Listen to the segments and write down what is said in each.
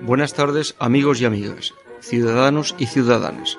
Buenas tardes amigos y amigas, ciudadanos y ciudadanas.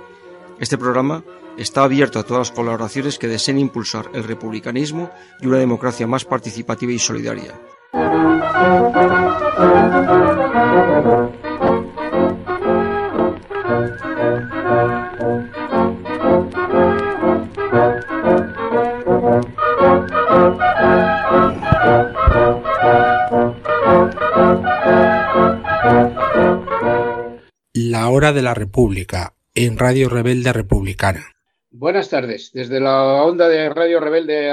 Este programa está abierto a todas las colaboraciones que deseen impulsar el republicanismo y una democracia más participativa y solidaria. La hora de la República en Radio Rebelde Republicana. Buenas tardes, desde la onda de Radio Rebelde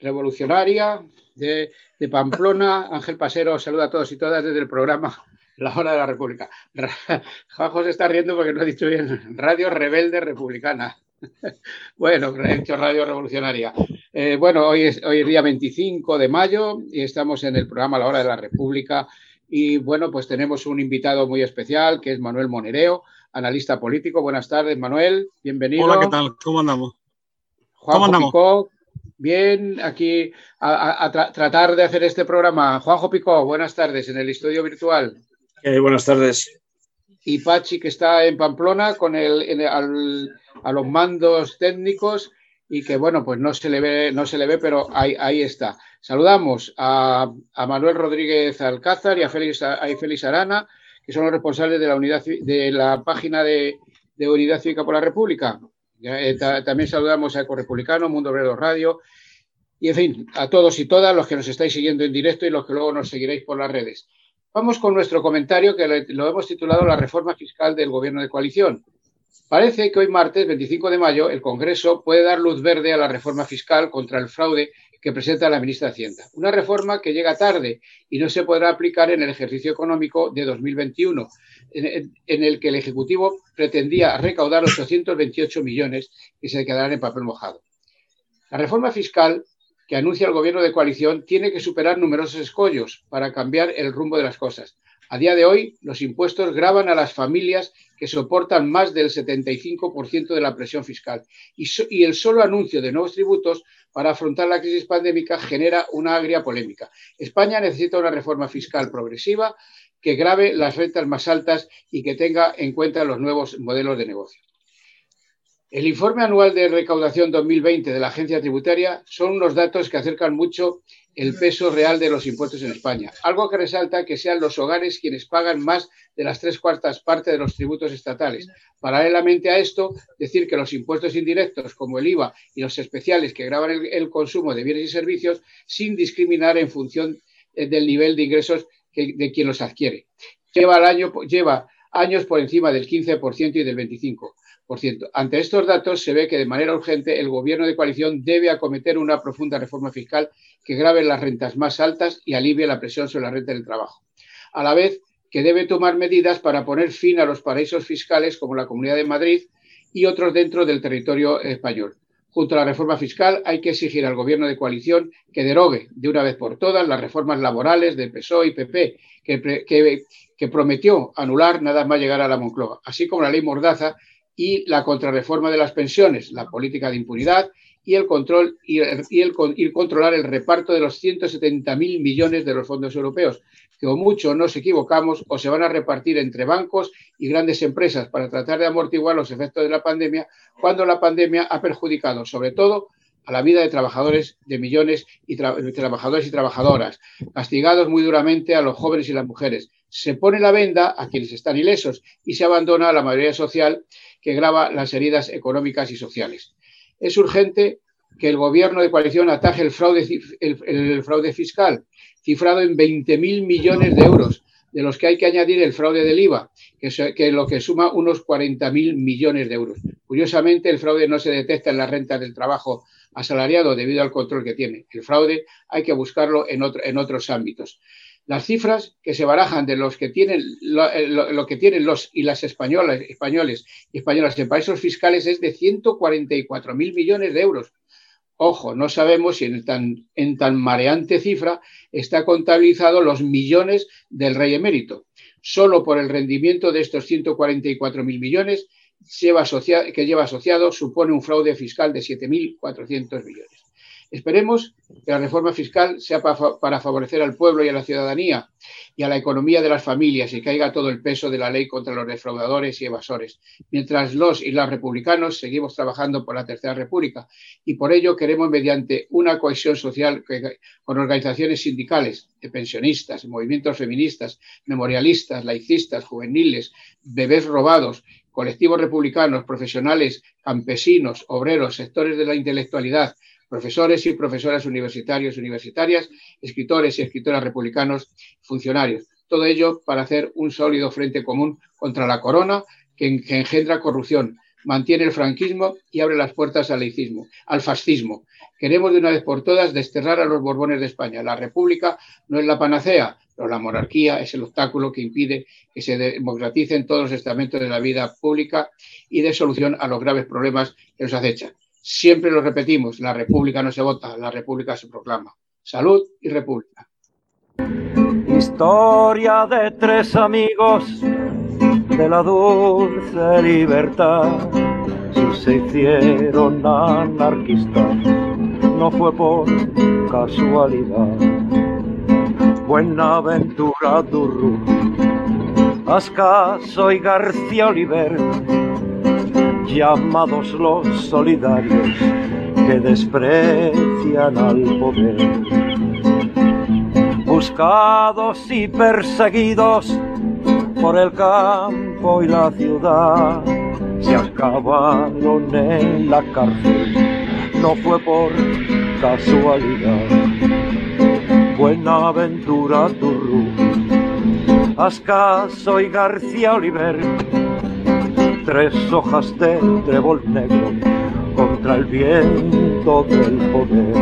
Revolucionaria de, Pamplona, Ángel Pasero saluda a todos y todas desde el programa La Hora de la República. Juanjo se está riendo porque no ha dicho bien Radio Rebelde Republicana. Bueno, he dicho Radio Revolucionaria. Eh, bueno, hoy es, hoy es día 25 de mayo y estamos en el programa La Hora de la República. Y bueno, pues tenemos un invitado muy especial que es Manuel Monereo, analista político. Buenas tardes, Manuel. Bienvenido. Hola, ¿qué tal? ¿Cómo andamos? Juanjo ¿Cómo andamos? bien, aquí a, tratar de hacer este programa. Juanjo Picó, buenas tardes en el estudio virtual. Eh, buenas tardes. Y Pachi, que está en Pamplona con el, a los mandos técnicos y que, bueno, pues no se le ve, no se le ve pero ahí, ahí está. Saludamos a, a, Manuel Rodríguez Alcázar y a Félix, a Félix Arana, que son los responsables de la, unidad, de la página de, Unidad Cívica por la República. Eh, también saludamos a Ecorepublicano, Mundo Obrero Radio y, en fin, a todos y todas los que nos estáis siguiendo en directo y los que luego nos seguiréis por las redes. Vamos con nuestro comentario que lo hemos titulado La reforma fiscal del Gobierno de coalición. Parece que hoy martes 25 de mayo el Congreso puede dar luz verde a la reforma fiscal contra el fraude que presenta la ministra de Hacienda. Una reforma que llega tarde y no se podrá aplicar en el ejercicio económico de 2021, en, el que el Ejecutivo pretendía recaudar 828 millones que se quedarán en papel mojado. La reforma fiscal que anuncia el gobierno de coalición tiene que superar numerosos escollos para cambiar el rumbo de las cosas. A día de hoy, los impuestos graban a las familias que soportan más del 75% de la presión fiscal. Y, el solo anuncio de nuevos tributos para afrontar la crisis pandémica genera una agria polémica. España necesita una reforma fiscal progresiva que grave las rentas más altas y que tenga en cuenta los nuevos modelos de negocio. El informe anual de recaudación 2020 de la agencia tributaria son unos datos que acercan mucho el peso real de los impuestos en España. Algo que resalta que sean los hogares quienes pagan más de las tres cuartas partes de los tributos estatales. Paralelamente a esto, decir que los impuestos indirectos como el IVA y los especiales que graban el, consumo de bienes y servicios sin discriminar en función eh, del nivel de ingresos de quien los adquiere. Lleva, año, lleva años por encima del 15% y del 25%. Ante estos datos se ve que de manera urgente el gobierno de coalición debe acometer una profunda reforma fiscal que grave las rentas más altas y alivie la presión sobre la renta del trabajo. A la vez que debe tomar medidas para poner fin a los paraísos fiscales como la Comunidad de Madrid y otros dentro del territorio español. Junto a la reforma fiscal hay que exigir al gobierno de coalición que derogue de una vez por todas las reformas laborales de PSOE y PP que, que prometió anular nada más llegar a la Moncloa, así como la ley Mordaza y la contrarreforma de las pensiones, la política de impunidad y el control y, el, controlar el reparto de los 170.000 millones de los fondos europeos, que o mucho nos equivocamos o se van a repartir entre bancos y grandes empresas para tratar de amortiguar los efectos de la pandemia, cuando la pandemia ha perjudicado sobre todo a la vida de trabajadores, de millones de trabajadores y trabajadoras, castigados muy duramente a los jóvenes y las mujeres. Se pone la venda a quienes están ilesos y se abandona a la mayoría social que grava las heridas económicas y sociales. Es urgente que el gobierno de coalición ataje el fraude, fiscal, cifrado en 20.000 millones de euros, de los que hay que añadir el fraude del IVA, que es lo que suma unos 40.000 millones de euros. Curiosamente, el fraude no se detecta en la renta del trabajo asalariado debido al control que tiene. El fraude hay que buscarlo en otros ámbitos. Las cifras que se barajan de los que tienen lo, que tienen los y las españolas, españoles y españolas en países fiscales es de 144.000 millones de euros. Ojo, no sabemos si en tan, en tan mareante cifra está contabilizado los millones del rey emérito. Solo por el rendimiento de estos 144.000 millones que lleva asociado supone un fraude fiscal de 7.400 millones. Esperemos que la reforma fiscal sea para favorecer al pueblo y a la ciudadanía y a la economía de las familias y caiga todo el peso de la ley contra los defraudadores y evasores, mientras los y las republicanos seguimos trabajando por la Tercera República y por ello queremos, mediante una cohesión social con organizaciones sindicales, de pensionistas, movimientos feministas, memorialistas, laicistas, juveniles, bebés robados, colectivos republicanos, profesionales, campesinos, obreros, sectores de la intelectualidad, profesores y profesoras universitarios universitarias, escritores y escritoras republicanos, funcionarios. Todo ello para hacer un sólido frente común contra la corona que, engendra corrupción, mantiene el franquismo y abre las puertas al laicismo, al fascismo. Queremos de una vez por todas desterrar a los Borbones de España. La República no es la panacea, pero la monarquía es el obstáculo que impide que se democraticen todos los estamentos de la vida pública y dé solución a los graves problemas que nos acechan. Siempre lo repetimos, la república no se vota, la república se proclama. Salud y república. Historia de tres amigos de la dulce libertad. Si se hicieron anarquistas, no fue por casualidad. Buenaventura Durru, Ascaso y García Oliver llamados los solidarios que desprecian al poder. Buscados y perseguidos por el campo y la ciudad, se acabaron en la cárcel, no fue por casualidad. Buenaventura Turru, Ascaso y García Oliver tres hojas de trébol negro contra el viento del poder.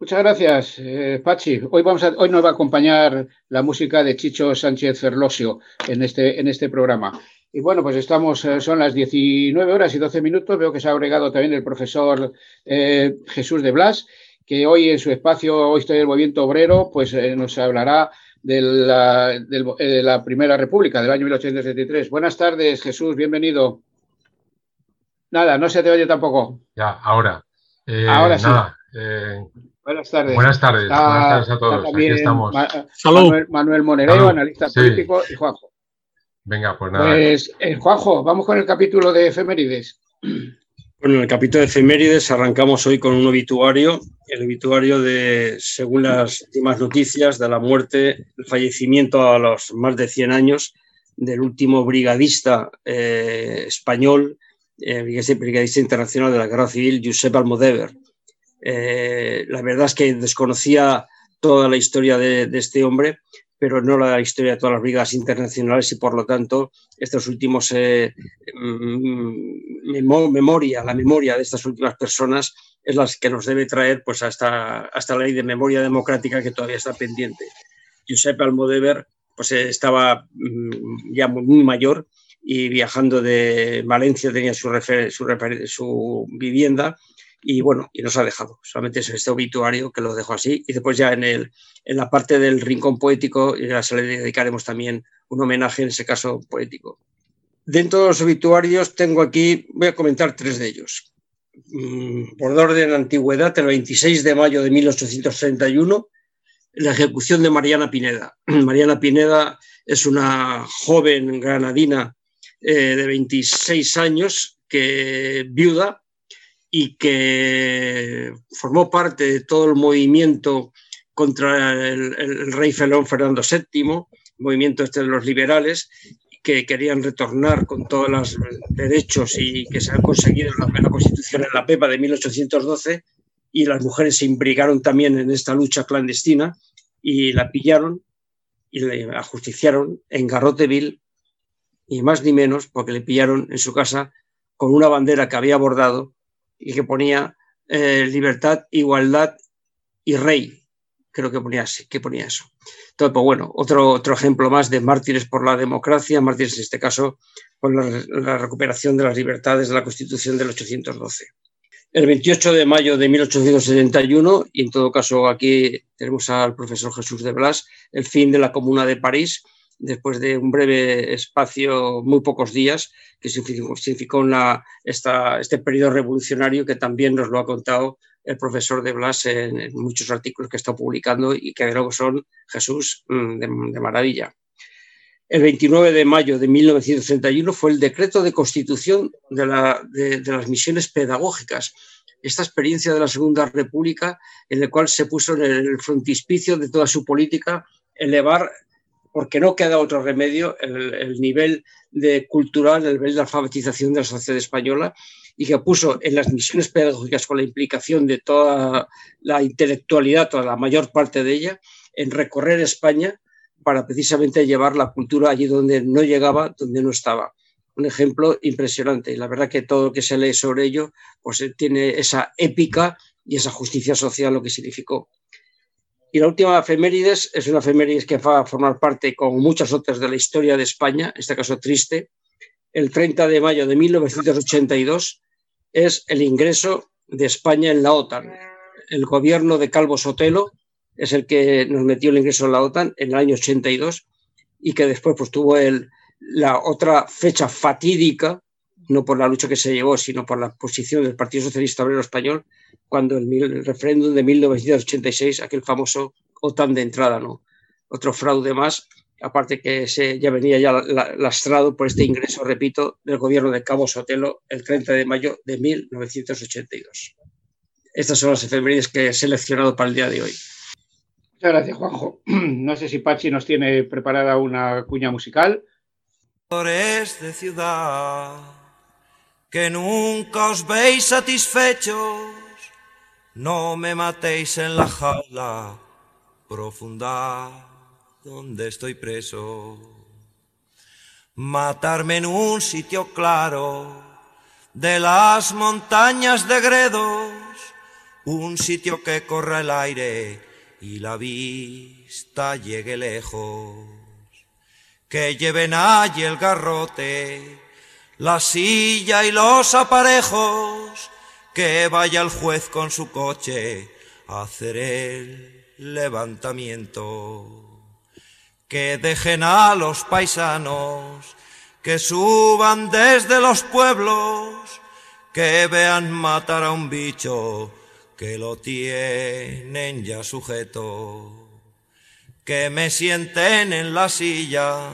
Muchas gracias, eh, Pachi. Hoy, vamos a, hoy nos va a acompañar la música de Chicho Sánchez Ferlosio en este, en este programa. Y bueno, pues estamos, eh, son las 19 horas y 12 minutos. Veo que se ha agregado también el profesor eh, Jesús de Blas, que hoy en su espacio, hoy estoy el movimiento obrero, pues nos hablará de la, de la, Primera República del año 1873. Buenas tardes, Jesús, bienvenido. Nada, no se te oye tampoco. Ya, ahora. Eh, ahora sí. Eh, buenas tardes. Buenas tardes, buenas tardes a todos. Aquí estamos. Manuel, Manuel, Monedero, analista político, y Juanjo. Venga, pues nada. Pues, eh, Juanjo, vamos con el capítulo de efemérides. Bueno, en el capítulo de efemérides arrancamos hoy con un obituario, el obituario de, según las últimas noticias, de la muerte, el fallecimiento a los más de 100 años del último brigadista eh, español, eh, brigadista internacional de la Guerra Civil, Josep Almodever. Eh, la verdad es que desconocía toda la historia de, de este hombre, pero no la historia de todas las brigadas internacionales y por lo tanto estos últimos eh, mm, memoria, la memoria de estas últimas personas es la que nos debe traer pues hasta, hasta la ley de memoria democrática que todavía está pendiente. Josep Almodever pues estaba mm, ya muy, mayor y viajando de Valencia tenía su, su, su vivienda y bueno, y nos ha dejado. Solamente es este obituario que lo dejo así. Y después ya en, el, en la parte del rincón poético ya se le dedicaremos también un homenaje, en ese caso poético. Dentro de los obituarios tengo aquí, voy a comentar tres de ellos. Mm, por orden de antigüedad, el 26 de mayo de 1831, la ejecución de Mariana Pineda. Mariana Pineda es una joven granadina eh, de 26 años que viuda y que formó parte de todo el movimiento contra el, rey Felón Fernando VII, movimiento este de los liberales, que querían retornar con todos los derechos y que se han conseguido en la, Constitución en la PEPA de 1812, y las mujeres se imbricaron también en esta lucha clandestina y la pillaron y la ajusticiaron en Garroteville, y más ni menos porque le pillaron en su casa con una bandera que había bordado y que ponía eh, libertad, igualdad y rey. Creo que ponía, así, que ponía eso. Entonces, pues bueno, otro, otro ejemplo más de mártires por la democracia, mártires en este caso por la, recuperación de las libertades de la Constitución del 812. El 28 de mayo de 1871, y en todo caso aquí tenemos al profesor Jesús de Blas, el fin de la Comuna de París, después de un breve espacio, muy pocos días, que significó este periodo revolucionario que también nos lo ha contado el profesor de Blas en, muchos artículos que está publicando y que creo que son Jesús mm, de, maravilla. El 29 de mayo de 1931 fue el decreto de constitución de, las misiones pedagógicas, esta experiencia de la Segunda República en el cual se puso en el frontispicio de toda su política elevar, porque no queda otro remedio, el, nivel de cultural, el nivel de alfabetización de la sociedad española y que puso en las misiones pedagógicas con la implicación de toda la intelectualidad, toda la mayor parte de ella, en recorrer España para precisamente llevar la cultura allí donde no llegaba, donde no estaba. Un ejemplo impresionante. Y la verdad que todo lo que se lee sobre ello pues, eh, tiene esa épica y esa justicia social lo que significó. Y la última efemérides es una efemérides que va a formar parte, como muchas otras, de la historia de España, en este caso triste. El 30 de mayo de 1982 es el ingreso de España en la OTAN. El gobierno de Calvo Sotelo es el que nos metió el ingreso en la OTAN en el año 82 y que después pues, tuvo la otra fecha fatídica, no por la lucha que se llevó, sino por la posición del Partido Socialista Obrero Español, cuando el, el referéndum de 1986, aquel famoso OTAN de entrada, ¿no? Otro fraude más, aparte que se, ya venía ya lastrado por este ingreso, repito, del gobierno de Cabo Sotelo el 30 de mayo de 1982. Estas son las efemérides que he seleccionado para el día de hoy. Muchas gracias, Juanjo. No sé si Pachi nos tiene preparada una cuña musical. de ciudad, que nunca os veis satisfechos, no me matéis en la jaula profunda donde estoy preso. Matarme en un sitio claro de las montañas de Gredos, un sitio que corra el aire y la vista llegue lejos. Que lleven allí el garrote, la silla y los aparejos, que vaya el juez con su coche a hacer el levantamiento. Que dejen a los paisanos, que suban desde los pueblos, que vean matar a un bicho que lo tienen ya sujeto, que me sienten en la silla,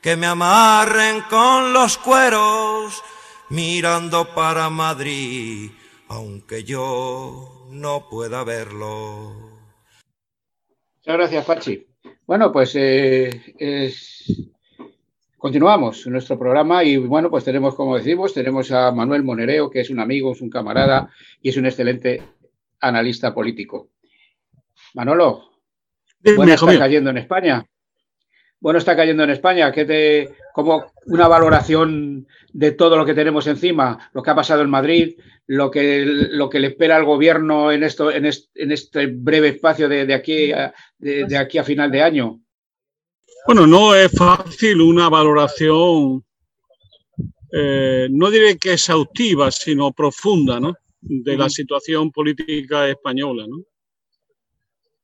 que me amarren con los cueros, mirando para Madrid, aunque yo no pueda verlo. Muchas gracias, Pachi. Bueno, pues eh, continuamos nuestro programa y bueno, pues tenemos, como decimos, tenemos a Manuel Monereo, que es un amigo, es un camarada y es un excelente analista político. Manolo, bueno está cayendo en España. Bueno está cayendo en España. ¿Qué te, como una valoración de todo lo que tenemos encima, lo que ha pasado en Madrid, lo que, lo que le espera al gobierno en, esto, en, este, breve espacio de, aquí a, de, aquí a final de año? Bueno, no es fácil una valoración, eh, no diré que exhaustiva, sino profunda, ¿no? de la situación política española. ¿no?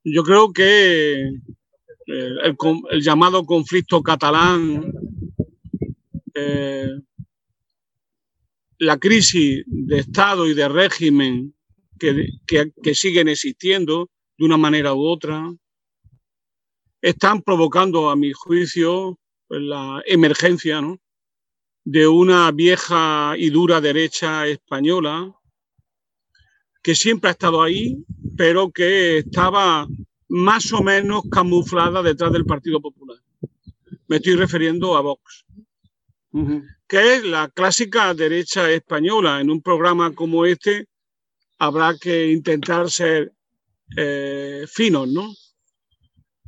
Yo creo que eh, el, llamado conflicto catalán, eh, la crisis de Estado y de régimen que, que, siguen existiendo de una manera u otra, están provocando, a mi juicio, la emergencia ¿no? de una vieja y dura derecha española que siempre ha estado ahí, pero que estaba más o menos camuflada detrás del Partido Popular. Me estoy refiriendo a Vox, que es la clásica derecha española. En un programa como este habrá que intentar ser eh, finos, ¿no?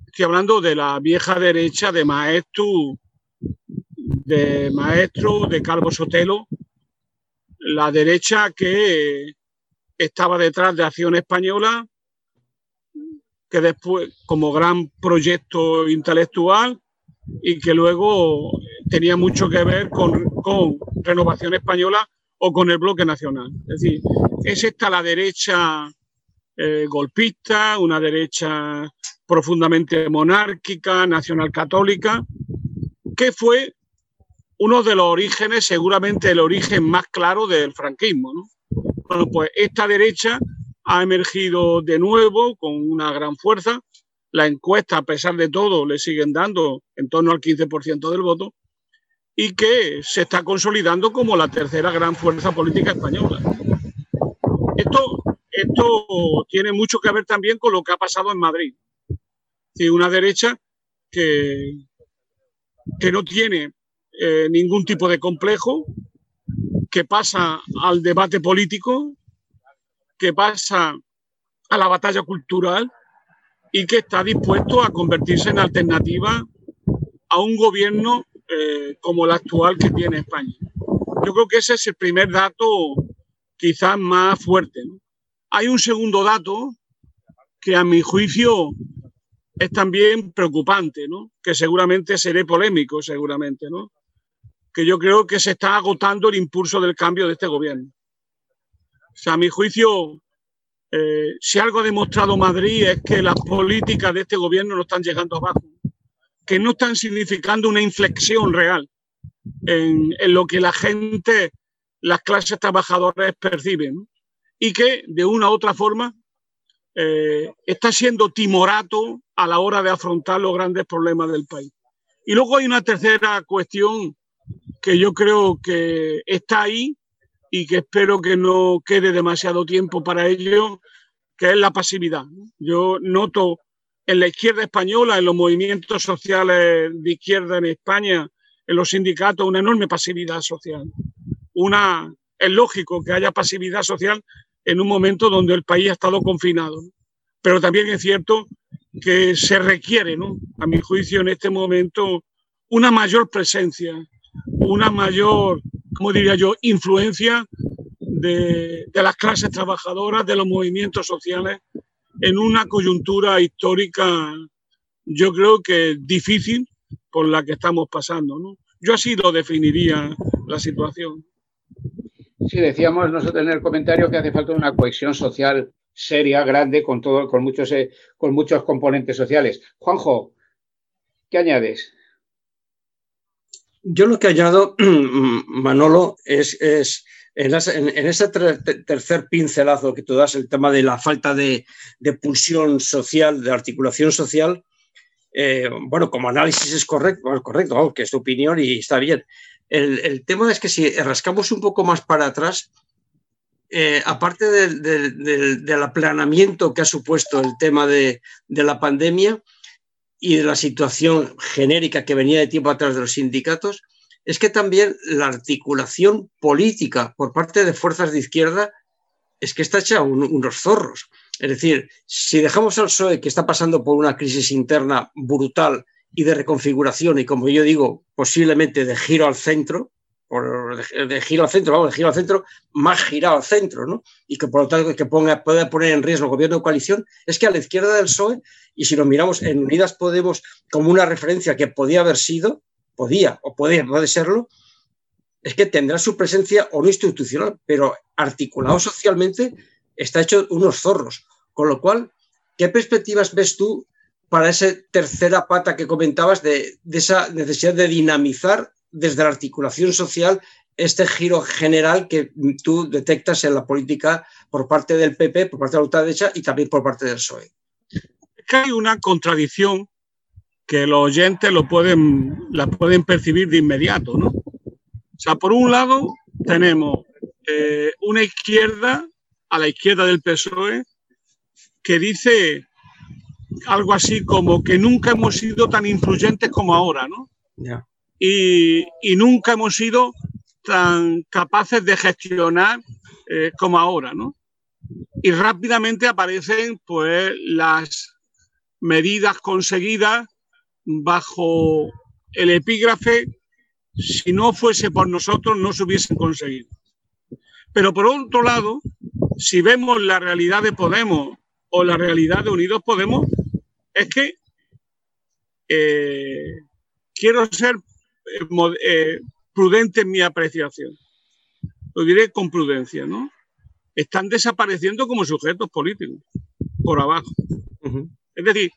Estoy hablando de la vieja derecha de Maestro, de Maestro, de Calvo Sotelo, la derecha que estaba detrás de Acción Española, que después, como gran proyecto intelectual, y que luego tenía mucho que ver con, Renovación Española o con el bloque nacional. Es decir, es esta la derecha eh, golpista, una derecha profundamente monárquica, nacional católica, que fue uno de los orígenes, seguramente el origen más claro del franquismo. Bueno, pues esta derecha ha emergido de nuevo con una gran fuerza. La encuesta, a pesar de todo, le siguen dando en torno al 15% del voto y que se está consolidando como la tercera gran fuerza política española. Esto, esto tiene mucho que ver también con lo que ha pasado en Madrid. una derecha que, que no tiene eh, ningún tipo de complejo, que pasa al debate político, que pasa a la batalla cultural y que está dispuesto a convertirse en alternativa a un gobierno eh, como el actual que tiene España. Yo creo que ese es el primer dato quizás más fuerte. Hay un segundo dato que a mi juicio es también preocupante, ¿no? que seguramente seré polémico, seguramente, ¿no? que yo creo que se está agotando el impulso del cambio de este gobierno. O sea, a mi juicio, eh, si algo ha demostrado Madrid es que las políticas de este gobierno no están llegando abajo que no están significando una inflexión real en, lo que la gente, las clases trabajadoras perciben y que de una u otra forma eh, está siendo timorato a la hora de afrontar los grandes problemas del país. Y luego hay una tercera cuestión que yo creo que está ahí y que espero que no quede demasiado tiempo para ello, que es la pasividad. Yo noto en la izquierda española, en los movimientos sociales de izquierda en España, en los sindicatos, una enorme pasividad social. Una, es lógico que haya pasividad social en un momento donde el país ha estado confinado. Pero también es cierto que se requiere, ¿no? a mi juicio, en este momento, una mayor presencia, una mayor, ¿cómo diría yo?, influencia de, las clases trabajadoras, de los movimientos sociales en una coyuntura histórica, yo creo que difícil por la que estamos pasando. Yo así lo definiría la situación. Sí, decíamos nosotros en el comentario que hace falta una cohesión social seria, grande, con, todo, con, muchos, eh, con muchos componentes sociales. Juanjo, ¿qué añades? Yo lo que añado, Manolo, es, en, ese tercer pincelazo que tú das, el tema de la falta de, pulsión social, de articulación social, eh, bueno, como análisis es correcto, correcto, que es tu opinión y está bien. El, tema es que si rascamos un poco más para atrás, eh, aparte del, aplanamiento que ha supuesto el tema de, de la pandemia y de la situación genérica que venía de tiempo atrás de los sindicatos, es que también la articulación política por parte de fuerzas de izquierda es que está hecha unos zorros. Es decir, si dejamos al PSOE que está pasando por una crisis interna brutal y de reconfiguración y como yo digo, posiblemente de giro al centro, de, giro al centro, vamos, de giro al centro, más girado al centro, ¿no? Y que por lo tanto que ponga, puede poner en riesgo el gobierno de coalición, es que a la izquierda del PSOE, y si lo miramos en Unidas Podemos como una referencia que podía haber sido, podía o puede, puede serlo, es que tendrá su presencia o no institucional, pero articulado socialmente está hecho unos zorros. Con lo cual, ¿qué perspectivas ves tú para esa tercera pata que comentabas de, esa necesidad de dinamizar desde la articulación social este giro general que tú detectas en la política por parte del PP, por parte de la ultraderecha y también por parte del PSOE? Es que hay una contradicción que los oyentes lo pueden, la pueden percibir de inmediato, ¿no? O sea, por un lado tenemos eh, una izquierda, a la izquierda del PSOE, que dice algo así como que nunca hemos sido tan influyentes como ahora, ¿no? Y, nunca hemos sido tan capaces de gestionar eh, como ahora, ¿no? Y rápidamente aparecen pues las medidas conseguidas bajo el epígrafe, si no fuese por nosotros, no se hubiesen conseguido. Pero por otro lado, si vemos la realidad de Podemos o la realidad de Unidos Podemos, es que eh, quiero ser eh, eh, prudente en mi apreciación. Lo diré con prudencia, ¿no? Están desapareciendo como sujetos políticos por abajo. Es decir,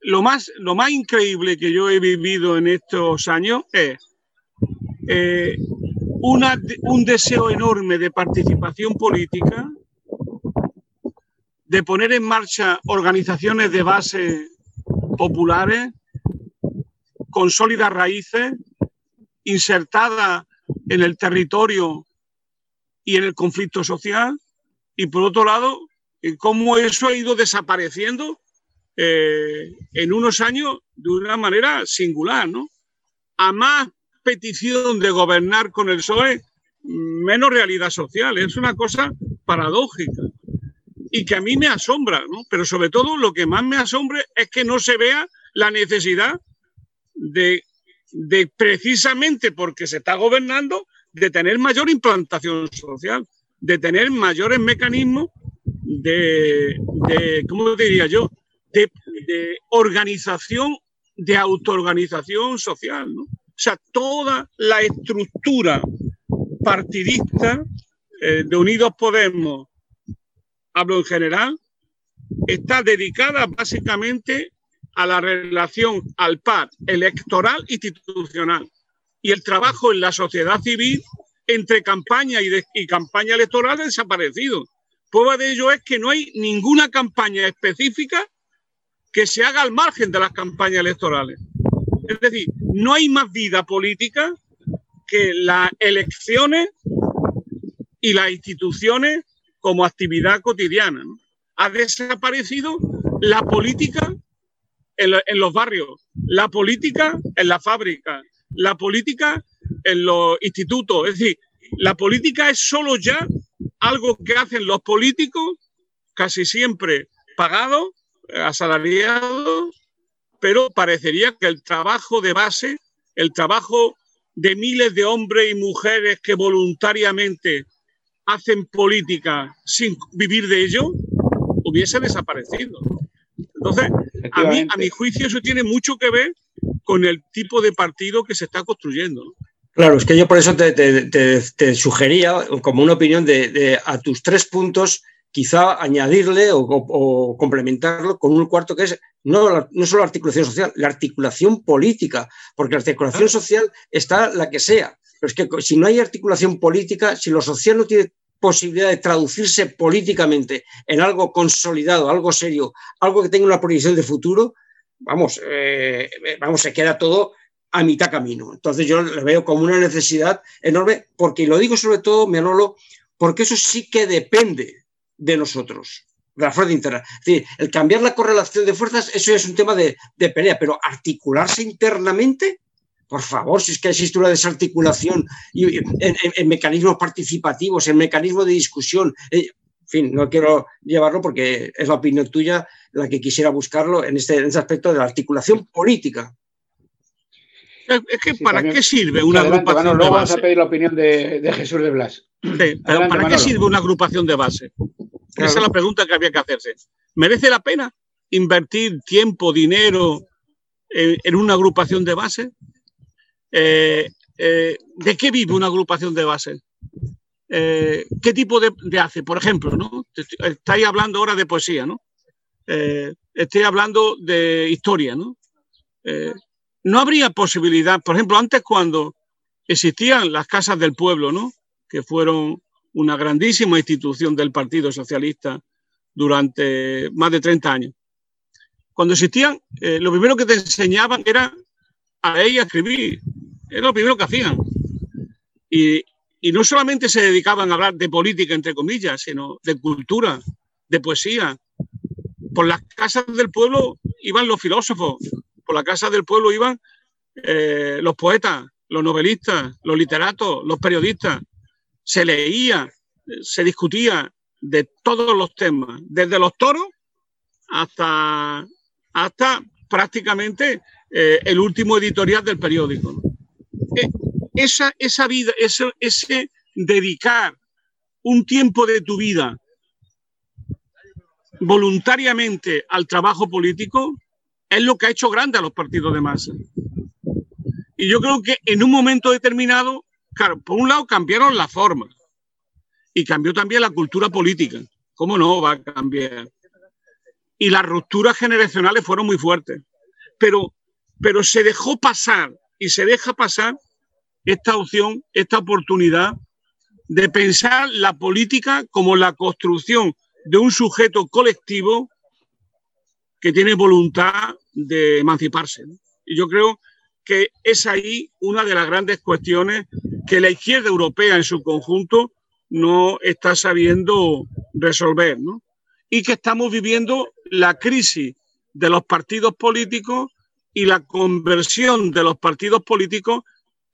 lo, más, lo más increíble que yo he vivido en estos años es un deseo enorme de participación política, de poner en marcha organizaciones de base populares con sólidas raíces, insertadas en el territorio y en el conflicto social, y por otro lado, cómo eso ha ido desapareciendo eh, en unos años de una manera singular, ¿no? A más petición de gobernar con el PSOE, menos realidad social. Es una cosa paradójica y que a mí me asombra, ¿no? Pero sobre todo lo que más me asombra es que no se vea la necesidad de, de precisamente porque se está gobernando, de tener mayor implantación social, de tener mayores mecanismos de, de ¿cómo diría yo?, de, de organización, de autoorganización social, ¿no? O sea, toda la estructura partidista eh, de Unidos Podemos, hablo en general, está dedicada básicamente a la relación al par electoral institucional y el trabajo en la sociedad civil entre campaña y, y campaña electoral desaparecido. Prueba de ello es que no hay ninguna campaña específica que se haga al margen de las campañas electorales. Es decir, no hay más vida política que las elecciones y las instituciones como actividad cotidiana. Ha desaparecido la política en, los barrios, la política en la fábrica, la política en los institutos. Es decir, la política es solo ya algo que hacen los políticos, casi siempre pagados, asalariados, pero parecería que el trabajo de base, el trabajo de miles de hombres y mujeres que voluntariamente hacen política sin vivir de ello, hubiese desaparecido. Entonces, a mí, a mi juicio, eso tiene mucho que ver con el tipo de partido que se está construyendo. Claro, es que yo por eso te, sugería como una opinión de, a tus tres puntos quizá añadirle o, complementarlo con un cuarto que es no, no solo la articulación social, la articulación política, porque la articulación social está la que sea. Pero es que si no hay articulación política, si lo social no tiene posibilidad de traducirse políticamente en algo consolidado, algo serio, algo que tenga una proyección de futuro, vamos, eh, vamos, se queda todo a mitad camino. Entonces yo le veo como una necesidad enorme, porque lo digo sobre todo, Manolo, porque eso sí que depende de nosotros, de la fuerza interna. Es decir, el cambiar la correlación de fuerzas, eso es un tema de, pelea, pero articularse internamente, por favor, si es que existe una desarticulación y, en, mecanismos participativos, en mecanismos de discusión. Eh, en fin, no quiero llevarlo porque es la opinión tuya la que quisiera buscarlo en este, en este aspecto de la articulación política. Es que, ¿para qué sirve una agrupación de base? vamos a pedir la opinión de, Jesús de Blas. ¿Para qué sirve una agrupación de base? Esa es la pregunta que había que hacerse. ¿Merece la pena invertir tiempo, dinero en, una agrupación de base? Eh, eh, ¿De qué vive una agrupación de base? Eh, ¿Qué tipo de, hace? Por ejemplo, ¿no? Estáis hablando ahora de poesía, ¿no? estoy hablando de historia, ¿no? no habría posibilidad, por ejemplo, antes cuando existían las casas del pueblo, ¿no? Que fueron una grandísima institución del Partido Socialista durante más de 30 años. Cuando existían, lo primero que te enseñaban era a ella escribir, era lo primero que hacían. Y, y no solamente se dedicaban a hablar de política, entre comillas, sino de cultura, de poesía. Por las casas del pueblo iban los filósofos, por la casa del pueblo iban eh, los poetas, los novelistas, los literatos, los periodistas se leía, se discutía de todos los temas, desde los toros hasta, hasta prácticamente eh, el último editorial del periódico. Esa, esa vida, ese, ese dedicar un tiempo de tu vida voluntariamente al trabajo político es lo que ha hecho grande a los partidos de masa. Y yo creo que en un momento determinado, claro, por un lado cambiaron la forma y cambió también la cultura política. ¿Cómo no va a cambiar? Y las rupturas generacionales fueron muy fuertes. Pero, pero se dejó pasar y se deja pasar esta opción, esta oportunidad de pensar la política como la construcción de un sujeto colectivo que tiene voluntad de emanciparse. Y yo creo que es ahí una de las grandes cuestiones que la izquierda europea en su conjunto no está sabiendo resolver, ¿no? Y que estamos viviendo la crisis de los partidos políticos y la conversión de los partidos políticos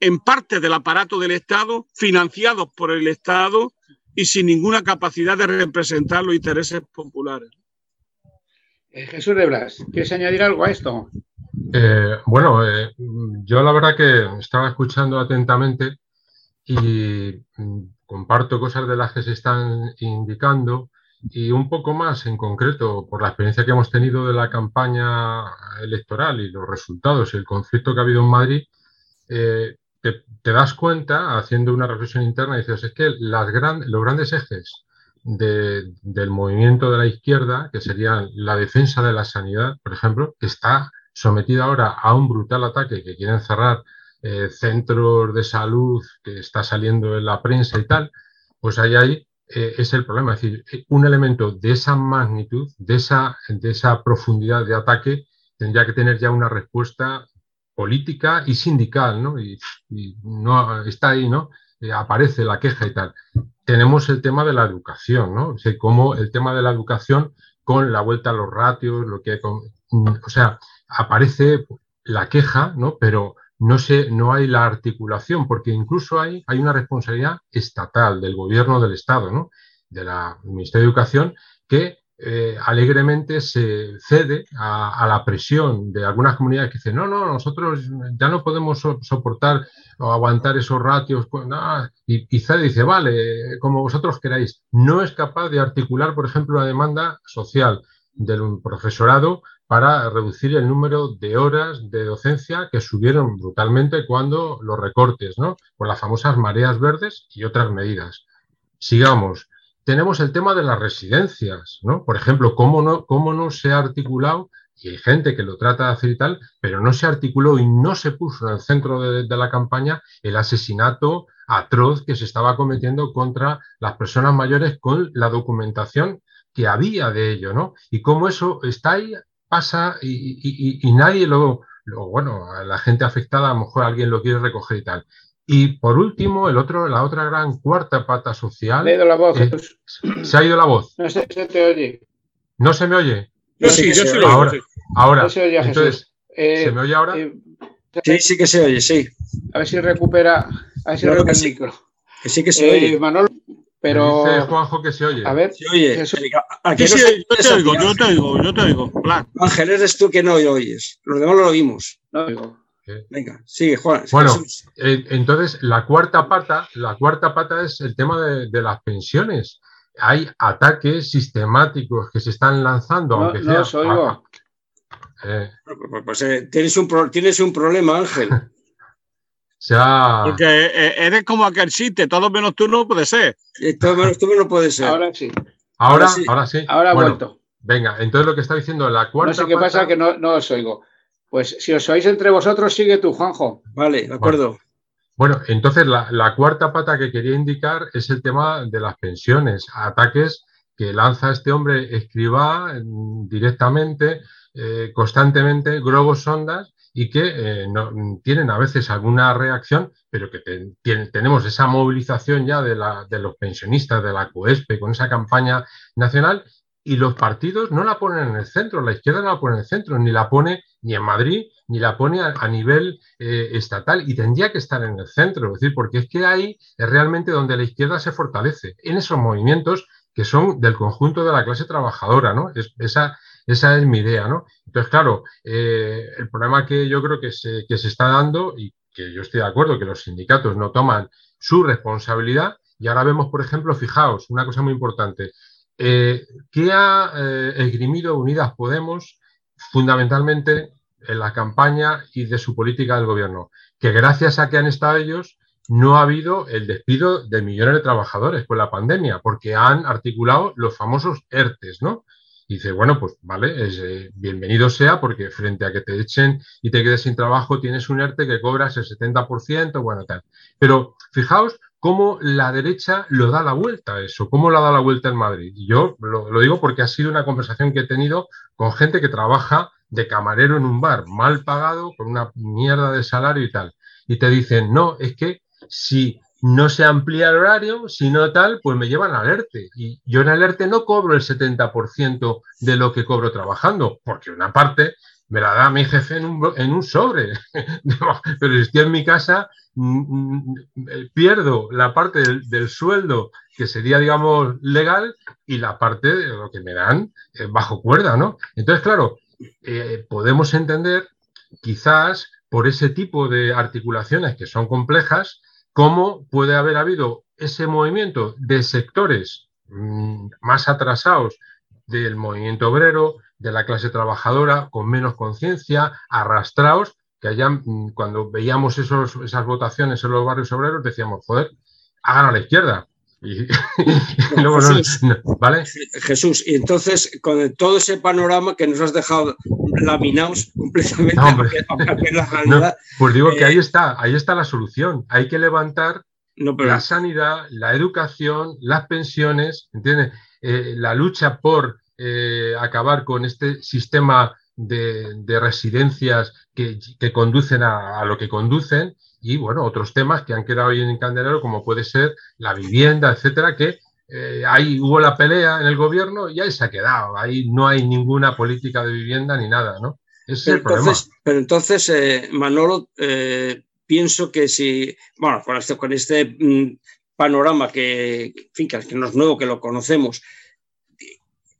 en parte del aparato del Estado, financiados por el Estado y sin ninguna capacidad de representar los intereses populares. Eh, Jesús de Blas, ¿quieres añadir algo a esto? Eh, bueno, eh, yo la verdad que estaba escuchando atentamente y mm, comparto cosas de las que se están indicando y un poco más en concreto por la experiencia que hemos tenido de la campaña electoral y los resultados y el conflicto que ha habido en Madrid, te, das cuenta, haciendo una reflexión interna, dices, es que los grandes ejes del movimiento de la izquierda, que serían la defensa de la sanidad, por ejemplo, que está sometida ahora a un brutal ataque, que quieren cerrar eh, centros de salud, que está saliendo en la prensa y tal, pues ahí, ahí eh, es el problema. Es decir, un elemento de esa magnitud, de esa, de esa profundidad de ataque, tendría que tener ya una respuesta política y sindical, ¿no? Y, no está ahí, ¿no? Eh, aparece la queja y tal. Tenemos el tema de la educación, ¿no? O sea, como el tema de la educación con la vuelta a los ratios, lo que, o sea, aparece la queja, ¿no? Pero no sé, no hay la articulación, porque incluso hay, hay una responsabilidad estatal del gobierno del Estado, ¿no? De la Ministerio de Educación, que eh, alegremente se cede a, la presión de algunas comunidades que dicen, no, no, nosotros ya no podemos soportar o aguantar esos ratios. Pues, y, quizá dice, vale, como vosotros queráis. No es capaz de articular, por ejemplo, la demanda social del profesorado para reducir el número de horas de docencia que subieron brutalmente cuando los recortes, ¿no? Por las famosas mareas verdes y otras medidas. Sigamos tenemos el tema de las residencias, ¿no? Por ejemplo, cómo no, cómo no se ha articulado, y hay gente que lo trata de hacer y tal, pero no se articuló y no se puso en el centro de, la campaña el asesinato atroz que se estaba cometiendo contra las personas mayores con la documentación que había de ello, ¿no? Y cómo eso está ahí, pasa y, nadie lo, lo, bueno, la gente afectada, a lo mejor alguien lo quiere recoger y tal. Y por último, el otro, la otra gran cuarta pata social. ha ido la voz, Se ha ido la voz. No se, te oye. ¿No se me oye? Yo sí, yo sí lo Ahora, ahora. No se oye, entonces, ¿se me oye ahora? Eh, sí, sí que se oye, sí. A ver si recupera, a ver si recupera el micro. Que sí que se eh, oye. Manolo, pero. dice Juanjo que se oye. A ver. Se oye. sí, yo te oigo, yo te oigo, yo te oigo. Ángel, eres tú que no oyes. Los demás lo oímos. No oigo. Venga, sigue, Juan. Bueno, eh, entonces la cuarta pata, la cuarta pata es el tema de, las pensiones. Hay ataques sistemáticos que se están lanzando, no, aunque no sea. Eh, pues, pues eh, tienes, un tienes un problema, Ángel. sea... Porque eres como aquel chiste, todo menos tú no puede ser. todo menos tú no puede ser. Ahora sí. Ahora, sí. Ahora, sí. ahora ha vuelto. Venga, entonces lo que está diciendo la cuarta. No sé qué pasa que no, no os oigo. Pues si os oís entre vosotros, sigue tú, Juanjo. Vale, de acuerdo. Bueno, entonces la, cuarta pata que quería indicar es el tema de las pensiones, ataques que lanza este hombre escriba directamente, eh, constantemente, globos sondas y que eh, tienen a veces alguna reacción, pero que tenemos esa movilización ya de, de los pensionistas, de la COESPE, con esa campaña nacional y los partidos no la ponen en el centro, la izquierda no la pone en el centro, ni la pone ni en Madrid, ni la pone a, nivel eh, estatal, y tendría que estar en el centro, es decir, porque es que ahí es realmente donde la izquierda se fortalece, en esos movimientos que son del conjunto de la clase trabajadora, ¿no? Es, esa, esa es mi idea, ¿no? Entonces, claro, eh, el problema que yo creo que se, que se está dando y que yo estoy de acuerdo que los sindicatos no toman su responsabilidad y ahora vemos, por ejemplo, fijaos, una cosa muy importante, eh, ¿qué ha eh, esgrimido Unidas Podemos fundamentalmente en la campaña y de su política del gobierno? Que gracias a que han estado ellos, no ha habido el despido de millones de trabajadores con la pandemia, porque han articulado los famosos ERTES, ¿no? Y dice, bueno, pues vale, es, eh, bienvenido sea, porque frente a que te echen y te quedes sin trabajo, tienes un ERTE que cobras el 70%, bueno, tal. Pero fijaos cómo la derecha lo da la vuelta a eso, cómo lo da la vuelta en Madrid. Yo lo, lo digo porque ha sido una conversación que he tenido con gente que trabaja de camarero en un bar, mal pagado, con una mierda de salario y tal. Y te dicen, no, es que si no se amplía el horario, si no tal, pues me llevan al ERTE. Y yo en el ERTE no cobro el 70% de lo que cobro trabajando, porque una parte me la da mi jefe en un, sobre. Pero si estoy en mi casa, mm, mm, pierdo la parte del, sueldo que sería, digamos, legal y la parte de lo que me dan eh, bajo cuerda, ¿no? Entonces, claro, eh, podemos entender quizás por ese tipo de articulaciones que son complejas, cómo puede haber habido ese movimiento de sectores mmm, más atrasados del movimiento obrero, de la clase trabajadora, con menos conciencia, arrastrados, que hayan, mm, cuando veíamos esos, esas votaciones en los barrios obreros, decíamos, joder, hagan a la izquierda. Y, y luego Jesús, no, ¿vale? Jesús, y entonces con todo ese panorama que nos has dejado laminados completamente, no, pues digo eh, que ahí está, ahí está la solución. Hay que levantar no, pero... la sanidad, la educación, las pensiones, ¿entiendes? Eh, la lucha por eh, acabar con este sistema de, de residencias que, que conducen a, a, lo que conducen y, bueno, otros temas que han quedado ahí en candelero, como puede ser la vivienda, etcétera, que eh, ahí hubo la pelea en el gobierno y ahí se ha quedado. Ahí no hay ninguna política de vivienda ni nada, ¿no? Ese pero, es el problema. Entonces, pero entonces, eh, Manolo, eh, pienso que si, bueno, con este, con este mmm, panorama que, en fin, que no es nuevo, que lo conocemos,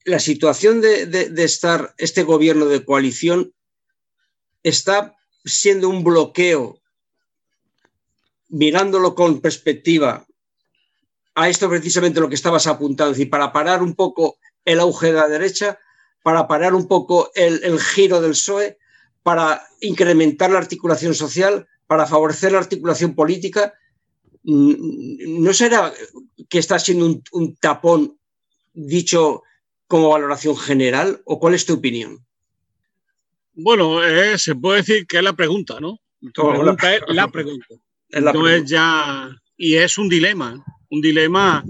la situación de, estar este gobierno de coalición está siendo un bloqueo, mirándolo con perspectiva, a esto precisamente lo que estabas apuntando, y para parar un poco el auge de la derecha, para parar un poco el, giro del PSOE, para incrementar la articulación social, para favorecer la articulación política. ¿No será que está siendo un tapón dicho como valoración general o cuál es tu opinión? Bueno, eh, se puede decir que es la pregunta, ¿no? Tu pregunta la, es la pregunta. Es la no pregunta. es ya y es un dilema, un dilema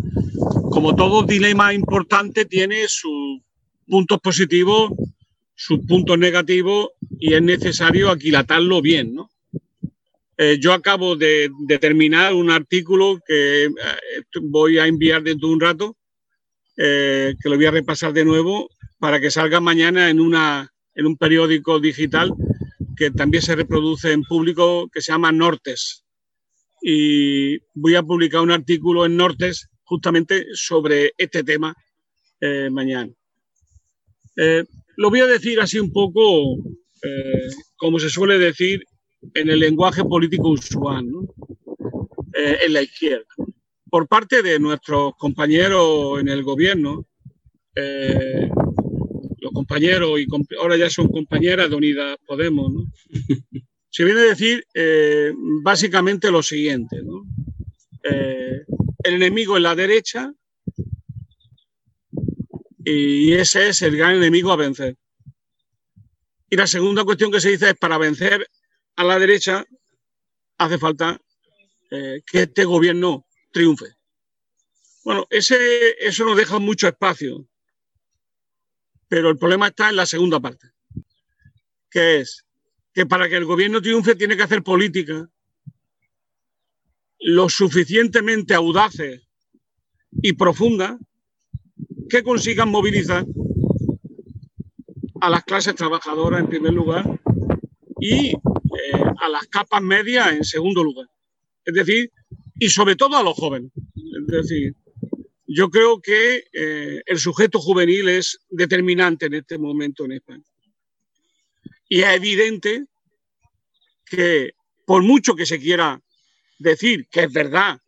como todo dilema importante tiene sus puntos positivos, sus puntos negativos y es necesario aquilatarlo bien, ¿no? Eh, yo acabo de, de, terminar un artículo que eh, voy a enviar dentro de un rato, eh, que lo voy a repasar de nuevo para que salga mañana en, una, en un periódico digital que también se reproduce en público que se llama Nortes. Y voy a publicar un artículo en Nortes justamente sobre este tema eh, mañana. Eh, lo voy a decir así un poco, eh, como se suele decir en el lenguaje político usual, ¿no? en la izquierda por parte de nuestros compañeros en el gobierno, eh, los compañeros y comp ahora ya son compañeras de Unidas Podemos, ¿no? se viene a decir eh, básicamente lo siguiente, ¿no? eh, el enemigo es la derecha y ese es el gran enemigo a vencer. Y la segunda cuestión que se dice es para vencer a la derecha hace falta eh, que este gobierno triunfe. Bueno, ese, eso nos deja mucho espacio, pero el problema está en la segunda parte, que es que para que el gobierno triunfe tiene que hacer política lo suficientemente audaces y profunda que consigan movilizar a las clases trabajadoras en primer lugar y eh, a las capas medias en segundo lugar. Es decir, y sobre todo a los jóvenes. Es decir, yo creo que eh, el sujeto juvenil es determinante en este momento en España. Y es evidente que por mucho que se quiera decir que es verdad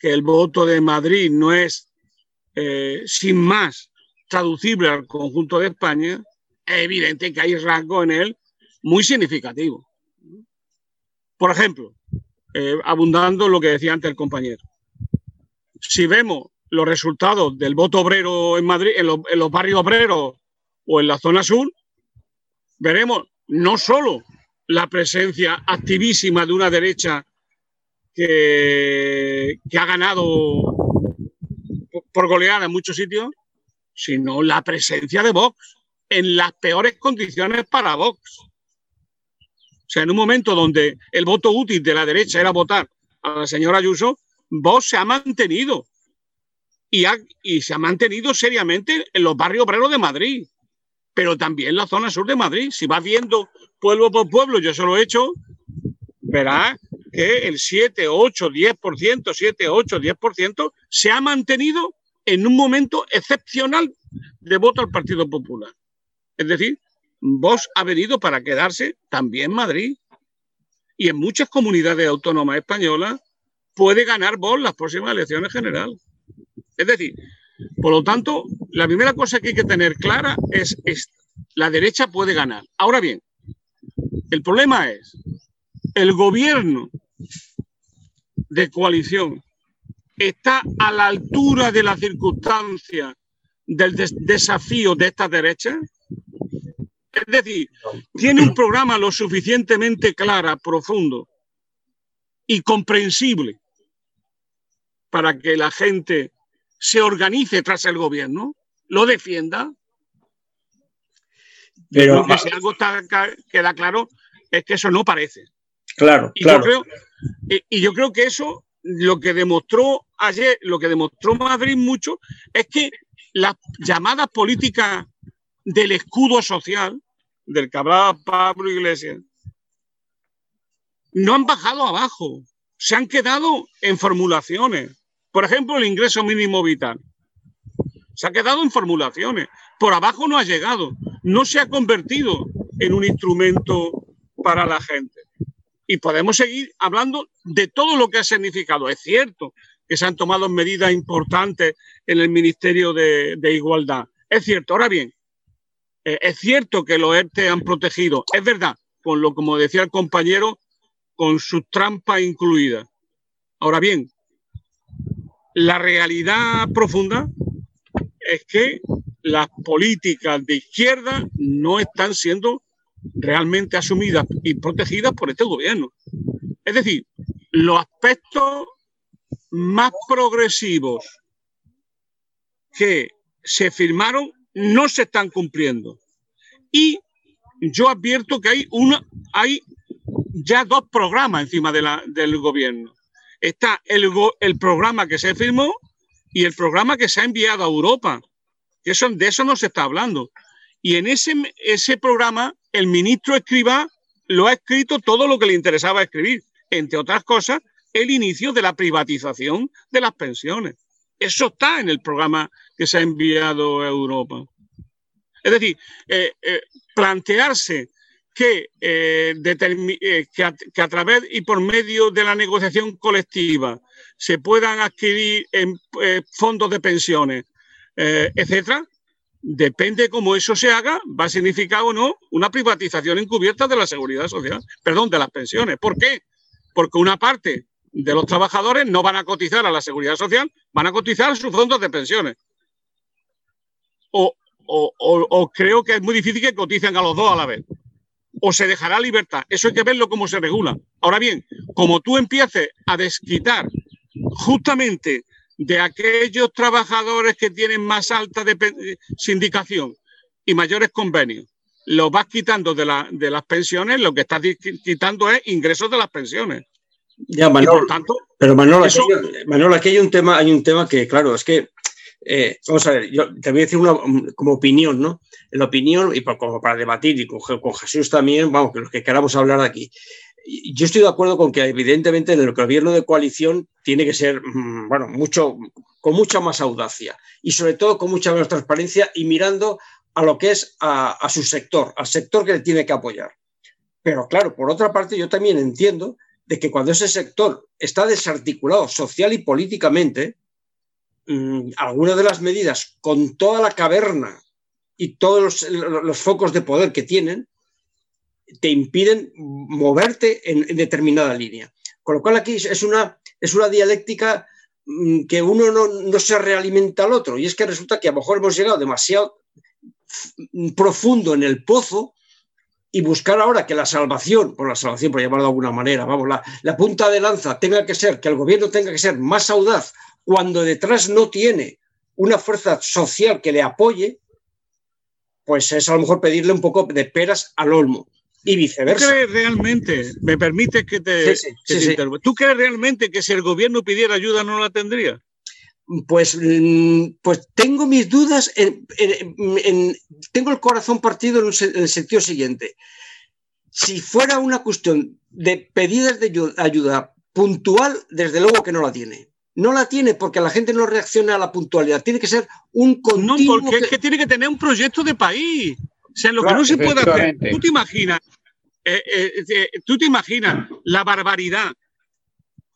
que el voto de Madrid no es eh, sin más traducible al conjunto de España, es evidente que hay rasgos en él muy significativos. Por ejemplo, eh, abundando lo que decía antes el compañero, si vemos los resultados del voto obrero en Madrid, en los, barrios obreros o en la zona sur, veremos no solo la presencia activísima de una derecha que, que, ha ganado por goleada en muchos sitios, sino la presencia de Vox en las peores condiciones para Vox. Sea, en un momento donde el voto útil de la derecha era votar a la señora Ayuso, Vox se ha mantenido y, y se ha mantenido seriamente en los barrios obreros de Madrid, pero también en la zona sur de Madrid. Si vas viendo pueblo por pueblo, yo se lo he hecho, verás que el 7, 8, 10%, 7, 8, 10% se ha mantenido en un momento excepcional de voto al Partido Popular. Es decir, Vox ha venido para quedarse también en Madrid y en muchas comunidades autónomas españolas puede ganar Vox las próximas elecciones generales. Es decir, por lo tanto, la primera cosa que hay que tener clara es esta. La derecha puede ganar. Ahora bien, el problema es el gobierno de coalición está a la altura de la circunstancia del desafío de esta derecha? Es decir, tiene un programa lo suficientemente clara, profundo y comprensible para que la gente se organice tras el gobierno, lo defienda. Pero que si algo está, queda claro es que eso no parece. Claro, y Yo creo, y yo creo que eso lo que demostró ayer, lo que demostró Madrid mucho, es que las llamadas políticas del escudo social, del que hablaba Pablo Iglesias, no han bajado abajo, se han quedado en formulaciones. Por ejemplo, el ingreso mínimo vital. Se ha quedado en formulaciones. Por abajo no ha llegado. No se ha convertido en un instrumento para la gente y podemos seguir hablando de todo lo que ha significado. Es cierto que se han tomado medidas importantes en el Ministerio de, Igualdad. Es cierto. Ahora bien, eh, es cierto que los ERTE han protegido. Es verdad, con lo como decía el compañero, con sus trampas incluidas. Ahora bien, la realidad profunda es que las políticas de izquierda no están siendo realmente asumidas y protegidas por este gobierno. Es decir, los aspectos más progresivos que se firmaron no se están cumpliendo. Y yo advierto que hay, una, hay ya dos programas encima de la, del gobierno. Está el, el programa que se firmó y el programa que se ha enviado a Europa. Eso, de eso no se está hablando. Y en ese, ese programa, el ministro Escriba lo ha escrito todo lo que le interesaba escribir, entre otras cosas, el inicio de la privatización de las pensiones. Eso está en el programa que se ha enviado a Europa. Es decir, eh, eh, plantearse que, eh, que, a, través y por medio de la negociación colectiva se puedan adquirir en, fondos de pensiones, etcétera, depende cómo eso se haga, va a significar o no una privatización encubierta de la seguridad social, perdón, de las pensiones. ¿Por qué? Porque una parte de los trabajadores no van a cotizar a la seguridad social, van a cotizar sus fondos de pensiones. O, o, creo que es muy difícil que coticen a los dos a la vez. O se dejará libertad. Eso hay que verlo cómo se regula. Ahora bien, como tú empieces a desquitar justamente de aquellos trabajadores que tienen más alta sindicación y mayores convenios, los vas quitando de, la, de las pensiones, lo que estás quitando es ingresos de las pensiones. Ya, Manolo, tanto, pero Manolo, aquí, hay un tema, hay un tema que, claro, es que eh, vamos a ver, yo te voy a decir una como opinión, ¿no? La opinión, y como para debatir, y con, con, Jesús también, vamos, que los que queramos hablar aquí. yo estoy de acuerdo con que evidentemente el gobierno de coalición tiene que ser, mm, bueno, mucho, con mucha más audacia y sobre todo con mucha más transparencia y mirando a lo que es a, a su sector, al sector que le tiene que apoyar. Pero claro, por otra parte, yo también entiendo de que cuando ese sector está desarticulado social y políticamente, mmm, algunas de las medidas con toda la caverna y todos los, focos de poder que tienen, te impiden moverte en, determinada línea. Con lo cual aquí es una, es una dialéctica mmm, que uno no, no, se realimenta al otro. Y es que resulta que a lo mejor hemos llegado demasiado profundo en el pozo y buscar ahora que la salvación, por la salvación, por llamarlo de alguna manera, vamos, la, la, punta de lanza tenga que ser, que el gobierno tenga que ser más audaz cuando detrás no tiene una fuerza social que le apoye, pues es a lo mejor pedirle un poco de peras al olmo y viceversa. ¿Tú crees realmente, me permite que te, Sí, sí, que sí, te. ¿tú crees realmente que si el gobierno pidiera ayuda no la tendría? Pues, mm, pues tengo mis dudas, en, en, en, tengo el corazón partido en, el sentido siguiente. Si fuera una cuestión de pedidas de ayuda, ayuda, puntual, desde luego que no la tiene. No la tiene porque la gente no reacciona a la puntualidad. Tiene que ser un continuo. No, porque que... es que tiene que tener un proyecto de país. O sea, lo claro, que no se puede hacer. Tú te imaginas, eh, eh, eh, tú te imaginas la barbaridad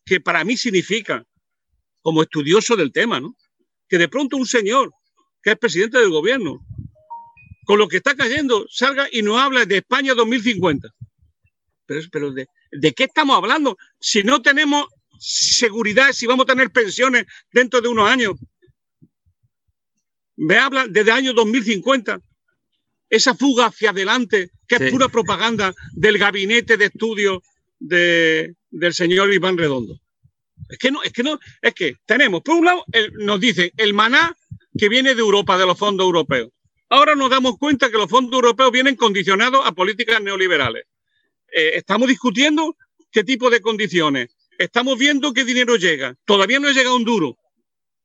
que para mí significa como estudioso del tema, ¿no? Que de pronto un señor que es presidente del gobierno, con lo que está cayendo, salga y no habla de España 2050. Pero, pero de, ¿de qué estamos hablando? Si no tenemos seguridad, si vamos a tener pensiones dentro de unos años. Me habla desde el año 2050. Esa fuga hacia adelante, que sí. es pura propaganda del gabinete de estudio de, del señor Iván Redondo. Es que no, es que no, es que tenemos, por un lado, el, nos dicen el maná que viene de Europa, de los fondos europeos. Ahora nos damos cuenta que los fondos europeos vienen condicionados a políticas neoliberales. Eh, estamos discutiendo qué tipo de condiciones. Estamos viendo qué dinero llega. Todavía no ha llegado un duro.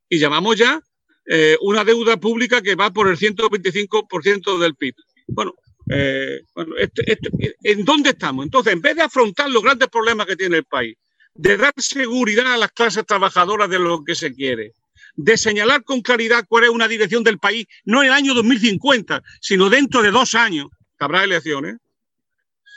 Y llamamos ya eh, una deuda pública que va por el 125% del PIB. Bueno, eh, esto, esto, ¿en dónde estamos? Entonces, en vez de afrontar los grandes problemas que tiene el país, de dar seguridad a las clases trabajadoras de lo que se quiere, de señalar con claridad cuál es una dirección del país, no en el año 2050, sino dentro de dos años, que habrá elecciones.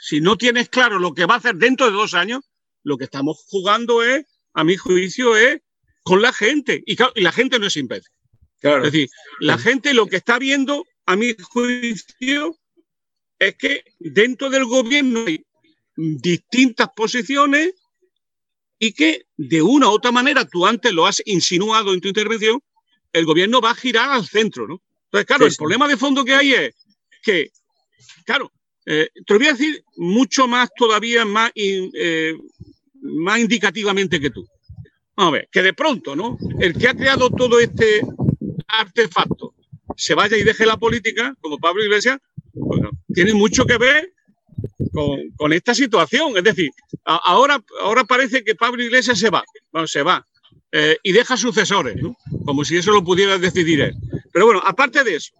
Si no tienes claro lo que va a hacer dentro de dos años, lo que estamos jugando es, a mi juicio, es con la gente. Y, y la gente no es imbécil. Claro. Es decir, la gente lo que está viendo, a mi juicio, es que dentro del gobierno hay distintas posiciones y que de una u otra manera, tú antes lo has insinuado en tu intervención, el gobierno va a girar al centro, ¿no? Entonces, claro, sí, el problema de fondo que hay es que, claro, eh, te lo voy a decir mucho más todavía, más, eh, más indicativamente que tú. Vamos a ver, que de pronto, ¿no? El que ha creado todo este artefacto se vaya y deje la política, como Pablo Iglesias, bueno, tiene mucho que ver con, con, esta situación. Es decir, a, ahora, ahora parece que Pablo Iglesias se va, bueno, se va, eh, y deja sucesores, ¿no? como si eso lo pudiera decidir él. Pero bueno, aparte de eso,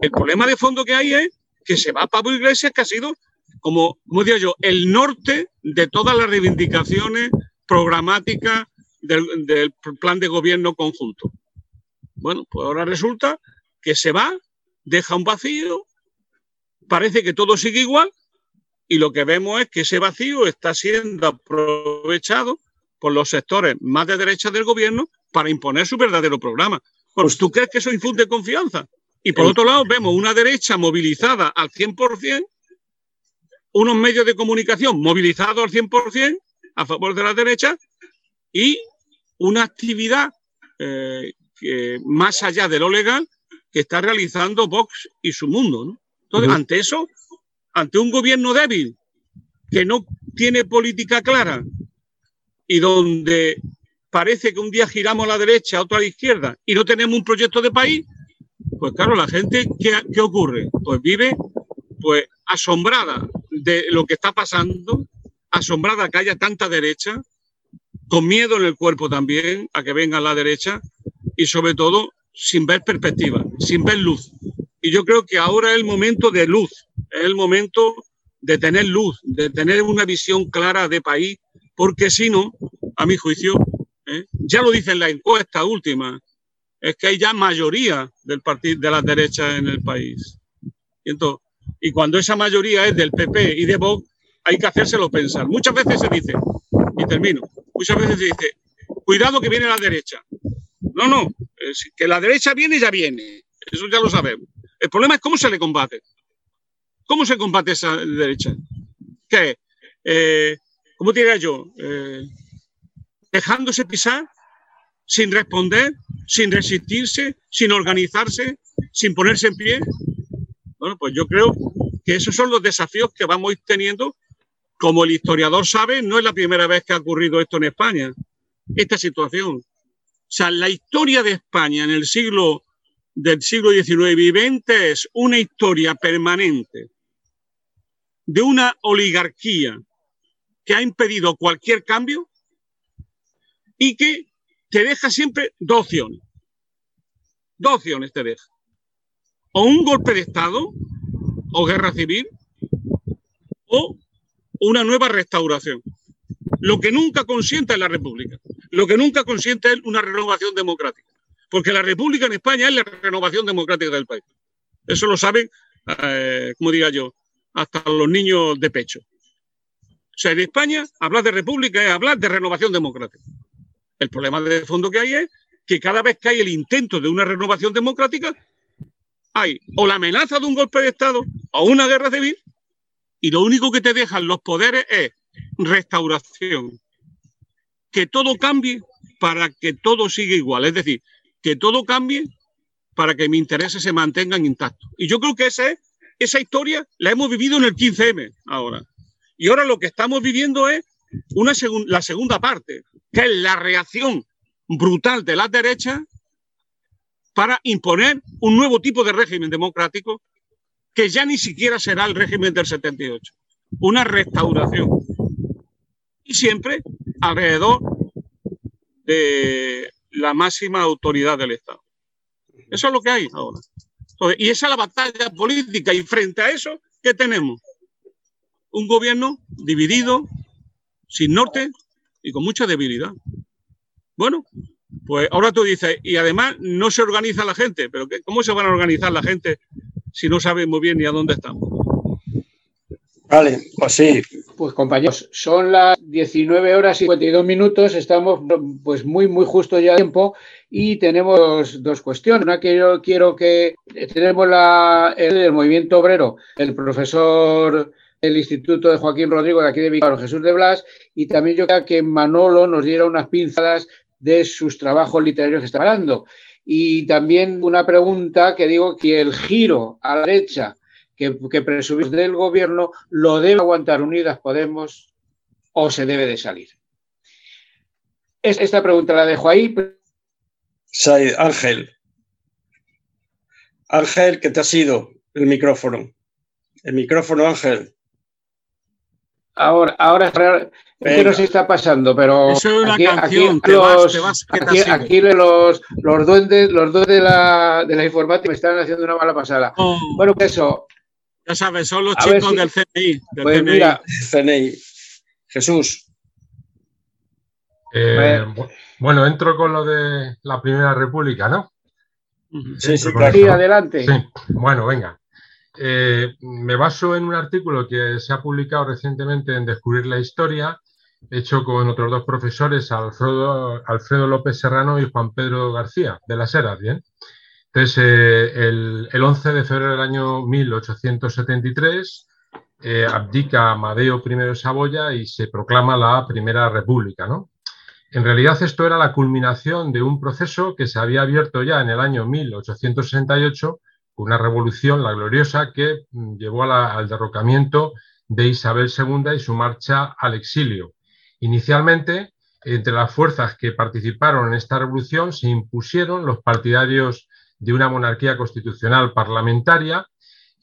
el problema de fondo que hay es que se va Pablo Iglesias, que ha sido, como, como digo yo, el norte de todas las reivindicaciones programáticas del, del plan de gobierno conjunto. Bueno, pues ahora resulta que se va, deja un vacío, parece que todo sigue igual, y lo que vemos es que ese vacío está siendo aprovechado por los sectores más de derecha del gobierno para imponer su verdadero programa. Pues tú crees que eso infunde confianza. Y por otro lado, vemos una derecha movilizada al 100%, unos medios de comunicación movilizados al 100% a favor de la derecha y una actividad eh, que, más allá de lo legal que está realizando Vox y su mundo. ¿no? Entonces, uh -huh. ante eso, ante un gobierno débil que no tiene política clara y donde parece que un día giramos a la derecha, otro a la izquierda y no tenemos un proyecto de país, pues claro, la gente, ¿qué, qué ocurre? Pues vive pues asombrada de lo que está pasando, asombrada que haya tanta derecha, con miedo en el cuerpo también a que venga la derecha y sobre todo sin ver perspectiva, sin ver luz. Y yo creo que ahora es el momento de luz, es el momento de tener luz, de tener una visión clara de país, porque si no, a mi juicio, ¿eh? ya lo dice en la encuesta última, es que hay ya mayoría del partido de las derechas en el país. Y, entonces, y cuando esa mayoría es del PP y de Vox, hay que hacérselo pensar. Muchas veces se dice, y termino, muchas veces se dice, cuidado que viene la derecha. No, no, que la derecha viene, ya viene. Eso ya lo sabemos. El problema es cómo se le combate. ¿Cómo se combate esa derecha? ¿Qué? Eh, ¿Cómo diría yo? Eh, dejándose pisar, sin responder, sin resistirse, sin organizarse, sin ponerse en pie. Bueno, pues yo creo que esos son los desafíos que vamos teniendo. Como el historiador sabe, no es la primera vez que ha ocurrido esto en España, esta situación. O sea, la historia de España en el siglo del siglo XIX y XX es una historia permanente de una oligarquía que ha impedido cualquier cambio y que te deja siempre dos opciones. Dos opciones te deja. O un golpe de Estado, o guerra civil, o una nueva restauración. Lo que nunca consiente es la República. Lo que nunca consiente es una renovación democrática. Porque la República en España es la renovación democrática del país. Eso lo saben, eh, como diga yo, hasta los niños de pecho. O sea, en España hablar de república es hablar de renovación democrática. El problema de fondo que hay es que cada vez que hay el intento de una renovación democrática, hay o la amenaza de un golpe de Estado o una guerra civil, y lo único que te dejan los poderes es restauración. Que todo cambie para que todo siga igual. Es decir, que todo cambie para que mis intereses se mantengan intactos. Y yo creo que esa, es, esa historia la hemos vivido en el 15M ahora. Y ahora lo que estamos viviendo es una la segunda parte, que es la reacción brutal de las derechas para imponer un nuevo tipo de régimen democrático que ya ni siquiera será el régimen del 78, una restauración. Y siempre alrededor de la máxima autoridad del Estado. Eso es lo que hay ahora. Y esa es la batalla política. Y frente a eso, ¿qué tenemos? Un gobierno dividido, sin norte y con mucha debilidad. Bueno, pues ahora tú dices, y además no se organiza la gente, pero ¿cómo se van a organizar la gente si no saben muy bien ni a dónde estamos? Vale, pues sí. Pues compañeros, son las 19 horas y 52 minutos, estamos pues muy, muy justo ya de tiempo y tenemos dos cuestiones. Una que yo quiero que tenemos la, el, movimiento obrero, el profesor del Instituto de Joaquín Rodrigo de aquí de Vicaro, Jesús de Blas, y también yo creo que Manolo nos diera unas pinzadas de sus trabajos literarios que está hablando. Y también una pregunta que digo que el giro a la derecha que, que del gobierno lo debe aguantar Unidas Podemos o se debe de salir. Esta pregunta la dejo ahí. Ángel. Ángel, ¿qué te ha sido el micrófono? El micrófono, Ángel. Ahora, ahora, ¿qué nos está pasando? Pero Eso es una aquí, canción, aquí, los, aquí, los, los duendes, los dos de la, de la informática me están haciendo una mala pasada. Oh. Bueno, pues eso, ya sabes, son los chicos del CNI. pues mira, CNI. Jesús. Eh, bueno, entro con lo de la Primera República, ¿no? Sí, sí, sí adelante. Sí. Bueno, venga. Eh, me baso en un artículo que se ha publicado recientemente en Descubrir la Historia, hecho con otros dos profesores, Alfredo, Alfredo López Serrano y Juan Pedro García, de las Heras, ¿bien? Entonces, eh, el, 11 de febrero del año 1873 eh, abdica Amadeo I de Saboya y se proclama la Primera República. ¿no? En realidad esto era la culminación de un proceso que se había abierto ya en el año 1868 con una revolución, la gloriosa, que mm, llevó al derrocamiento de Isabel II y su marcha al exilio. Inicialmente, entre las fuerzas que participaron en esta revolución se impusieron los partidarios de una monarquía constitucional parlamentaria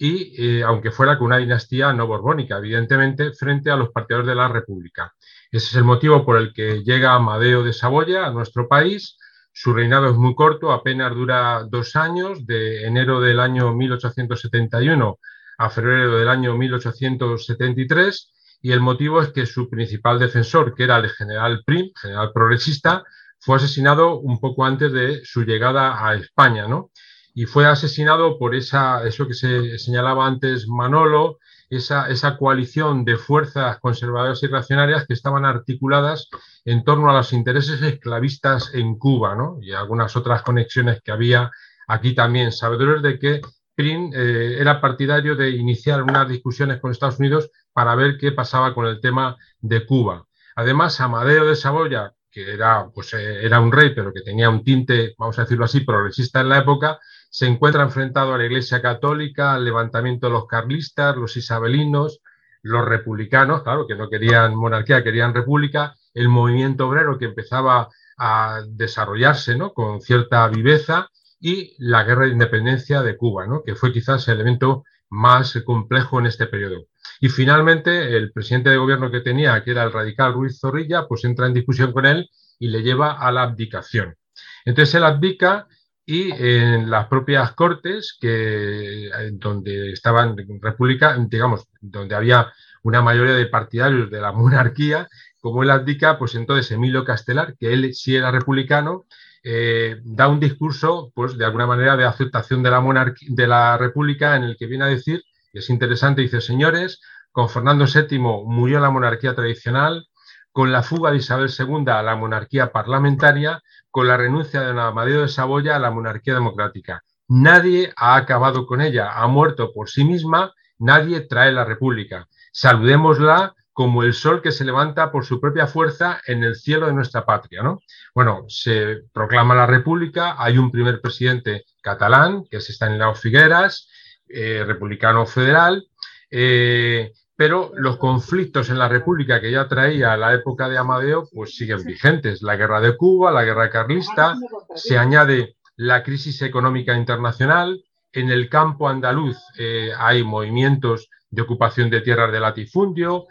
y, eh, aunque fuera con una dinastía no borbónica, evidentemente, frente a los partidarios de la República. Ese es el motivo por el que llega Amadeo de Saboya a nuestro país. Su reinado es muy corto, apenas dura dos años, de enero del año 1871 a febrero del año 1873 y el motivo es que su principal defensor, que era el general Prim, general progresista, fue asesinado un poco antes de su llegada a España, ¿no? Y fue asesinado por esa, eso que se señalaba antes Manolo, esa, esa coalición de fuerzas conservadoras y reaccionarias que estaban articuladas en torno a los intereses esclavistas en Cuba, ¿no? Y algunas otras conexiones que había aquí también, sabedores de que Prim eh, era partidario de iniciar unas discusiones con Estados Unidos para ver qué pasaba con el tema de Cuba. Además, Amadeo de Saboya, que era, pues, eh, era un rey, pero que tenía un tinte, vamos a decirlo así, progresista en la época, se encuentra enfrentado a la Iglesia Católica, al levantamiento de los carlistas, los isabelinos, los republicanos, claro, que no querían monarquía, querían república, el movimiento obrero que empezaba a desarrollarse ¿no? con cierta viveza y la guerra de independencia de Cuba, ¿no? que fue quizás el elemento más complejo en este periodo. Y finalmente, el presidente de gobierno que tenía, que era el radical Ruiz Zorrilla, pues entra en discusión con él y le lleva a la abdicación. Entonces él abdica y en las propias cortes, que donde estaban república, digamos, donde había una mayoría de partidarios de la monarquía, como él abdica, pues entonces Emilio Castelar, que él sí era republicano, eh, da un discurso, pues de alguna manera, de aceptación de la, monarquía, de la República, en el que viene a decir, y es interesante, dice, señores, con Fernando VII murió la monarquía tradicional, con la fuga de Isabel II a la monarquía parlamentaria, con la renuncia de Amadeo de Saboya a la monarquía democrática. Nadie ha acabado con ella, ha muerto por sí misma, nadie trae la república. Saludémosla como el sol que se levanta por su propia fuerza en el cielo de nuestra patria. ¿no? Bueno, se proclama la República, hay un primer presidente catalán, que es Estanislao Figueras, eh, republicano federal, eh, pero los conflictos en la República que ya traía la época de Amadeo, pues siguen vigentes. La guerra de Cuba, la guerra carlista, se añade la crisis económica internacional, en el campo andaluz eh, hay movimientos de ocupación de tierras de latifundio,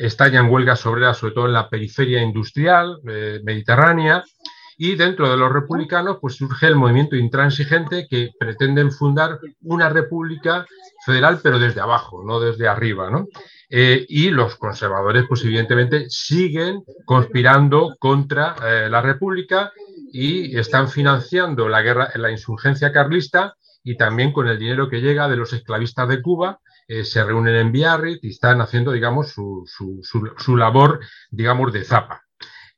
estallan huelgas obreras sobre todo en la periferia industrial eh, mediterránea y dentro de los republicanos pues surge el movimiento intransigente que pretenden fundar una república federal pero desde abajo, no desde arriba, ¿no? Eh, y los conservadores pues evidentemente siguen conspirando contra eh, la república y están financiando la guerra, la insurgencia carlista y también con el dinero que llega de los esclavistas de Cuba eh, se reúnen en Biarritz y están haciendo, digamos, su, su, labor, digamos, de zapa.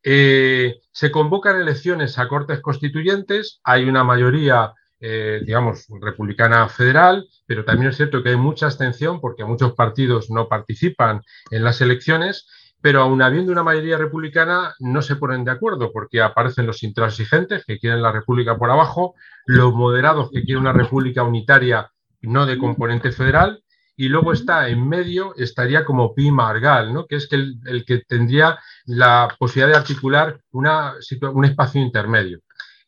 Eh, se convocan elecciones a cortes constituyentes, hay una mayoría, eh, digamos, republicana federal, pero también es cierto que hay mucha abstención porque muchos partidos no participan en las elecciones, pero aún habiendo una mayoría republicana no se ponen de acuerdo porque aparecen los intransigentes que quieren la república por abajo, los moderados que quieren una república unitaria no de componente federal y luego está en medio, estaría como Pi Margal, ¿no? que es el, que tendría la posibilidad de articular una, un espacio intermedio.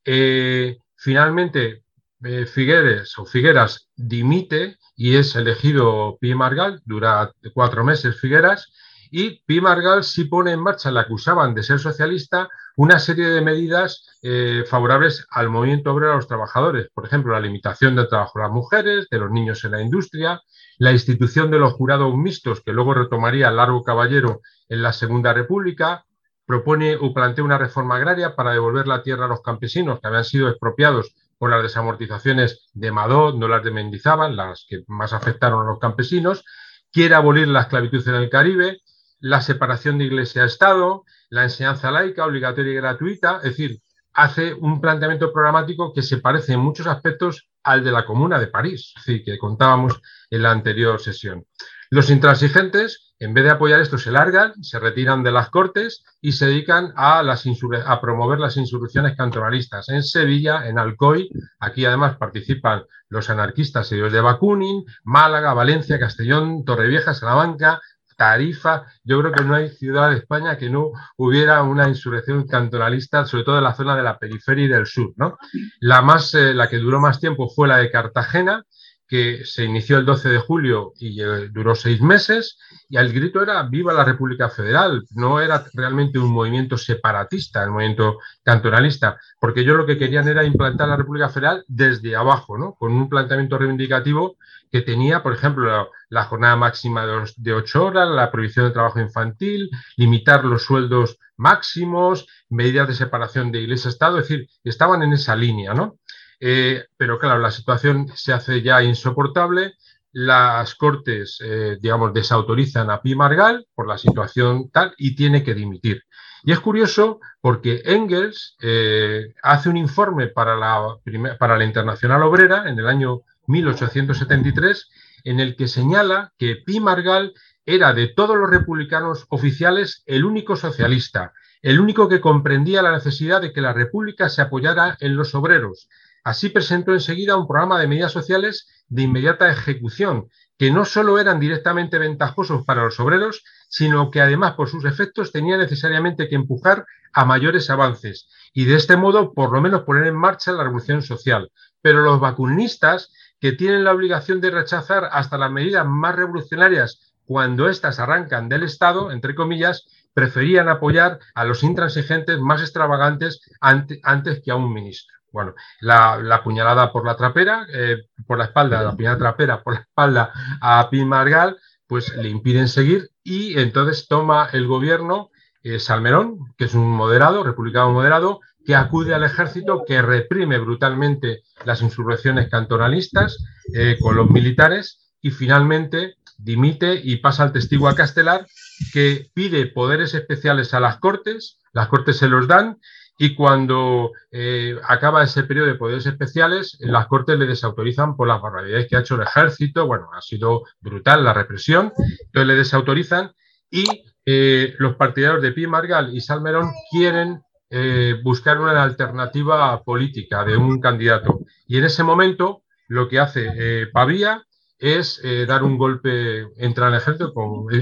Eh, finalmente, eh, Figueres o Figueras dimite y es elegido Pi Margal, dura cuatro meses Figueras, y Pi Margal sí pone en marcha, la acusaban de ser socialista, una serie de medidas eh, favorables al movimiento obrero a los trabajadores. Por ejemplo, la limitación del trabajo de las mujeres, de los niños en la industria, la institución de los jurados mixtos, que luego retomaría Largo Caballero en la Segunda República, propone o plantea una reforma agraria para devolver la tierra a los campesinos que habían sido expropiados por las desamortizaciones de Madot, no las de Mendizábal, las que más afectaron a los campesinos, quiere abolir la esclavitud en el Caribe, la separación de iglesia-estado, la enseñanza laica obligatoria y gratuita, es decir, hace un planteamiento programático que se parece en muchos aspectos al de la Comuna de París, que contábamos en la anterior sesión. Los intransigentes, en vez de apoyar esto, se largan, se retiran de las cortes y se dedican a, las a promover las insurrecciones cantonalistas en Sevilla, en Alcoy. Aquí además participan los anarquistas seguidores de Bakunin, Málaga, Valencia, Castellón, Torrevieja, Salamanca, Tarifa, yo creo que no hay ciudad de España que no hubiera una insurrección cantonalista, sobre todo en la zona de la periferia y del sur. ¿no? La, más, eh, la que duró más tiempo fue la de Cartagena, que se inició el 12 de julio y duró seis meses, y el grito era Viva la República Federal, no era realmente un movimiento separatista, el movimiento cantonalista, porque ellos lo que querían era implantar la República Federal desde abajo, ¿no? con un planteamiento reivindicativo que tenía, por ejemplo, la, jornada máxima de, ocho horas, la prohibición del trabajo infantil, limitar los sueldos máximos, medidas de separación de Iglesia-Estado, es decir, estaban en esa línea, ¿no? Eh, pero claro, la situación se hace ya insoportable. Las cortes, eh, digamos, desautorizan a Pi Margal por la situación tal y tiene que dimitir. Y es curioso porque Engels eh, hace un informe para la, para la Internacional Obrera en el año 1873 en el que señala que Pi Margal era de todos los republicanos oficiales el único socialista, el único que comprendía la necesidad de que la República se apoyara en los obreros, Así presentó enseguida un programa de medidas sociales de inmediata ejecución, que no solo eran directamente ventajosos para los obreros, sino que además por sus efectos tenía necesariamente que empujar a mayores avances y de este modo por lo menos poner en marcha la revolución social. Pero los vacunistas, que tienen la obligación de rechazar hasta las medidas más revolucionarias cuando éstas arrancan del Estado, entre comillas, preferían apoyar a los intransigentes más extravagantes antes que a un ministro. Bueno, la, puñalada por la trapera, eh, por la espalda, la puñalada trapera por la espalda a Pim Margal, pues le impiden seguir y entonces toma el gobierno eh, Salmerón, que es un moderado, republicano moderado, que acude al ejército, que reprime brutalmente las insurrecciones cantonalistas eh, con los militares y finalmente dimite y pasa al testigo a Castelar, que pide poderes especiales a las cortes, las cortes se los dan y cuando eh, acaba ese periodo de poderes especiales, las Cortes le desautorizan por las barbaridades que ha hecho el ejército. Bueno, ha sido brutal la represión, entonces le desautorizan y eh, los partidarios de Pi Margal y Salmerón quieren eh, buscar una alternativa política de un candidato. Y en ese momento lo que hace Pavía es dar un golpe, entra en el ejército,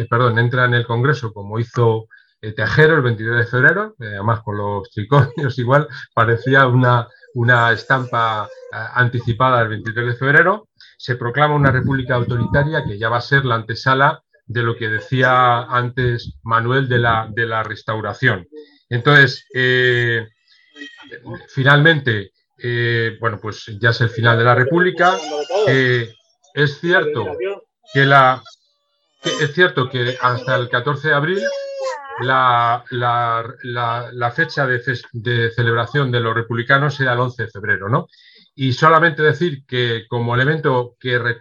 perdón, entra en el Congreso como hizo Tejero el 23 de febrero, eh, además con los triconios igual, parecía una, una estampa eh, anticipada del 23 de febrero. Se proclama una república autoritaria que ya va a ser la antesala de lo que decía antes Manuel de la, de la restauración. Entonces, eh, finalmente, bueno, pues ya es el final de la república. es cierto que la es cierto que hasta el 14 de abril la, la, fecha de, celebración de los republicanos era el 11 de febrero, ¿no? Y solamente decir que como elemento que,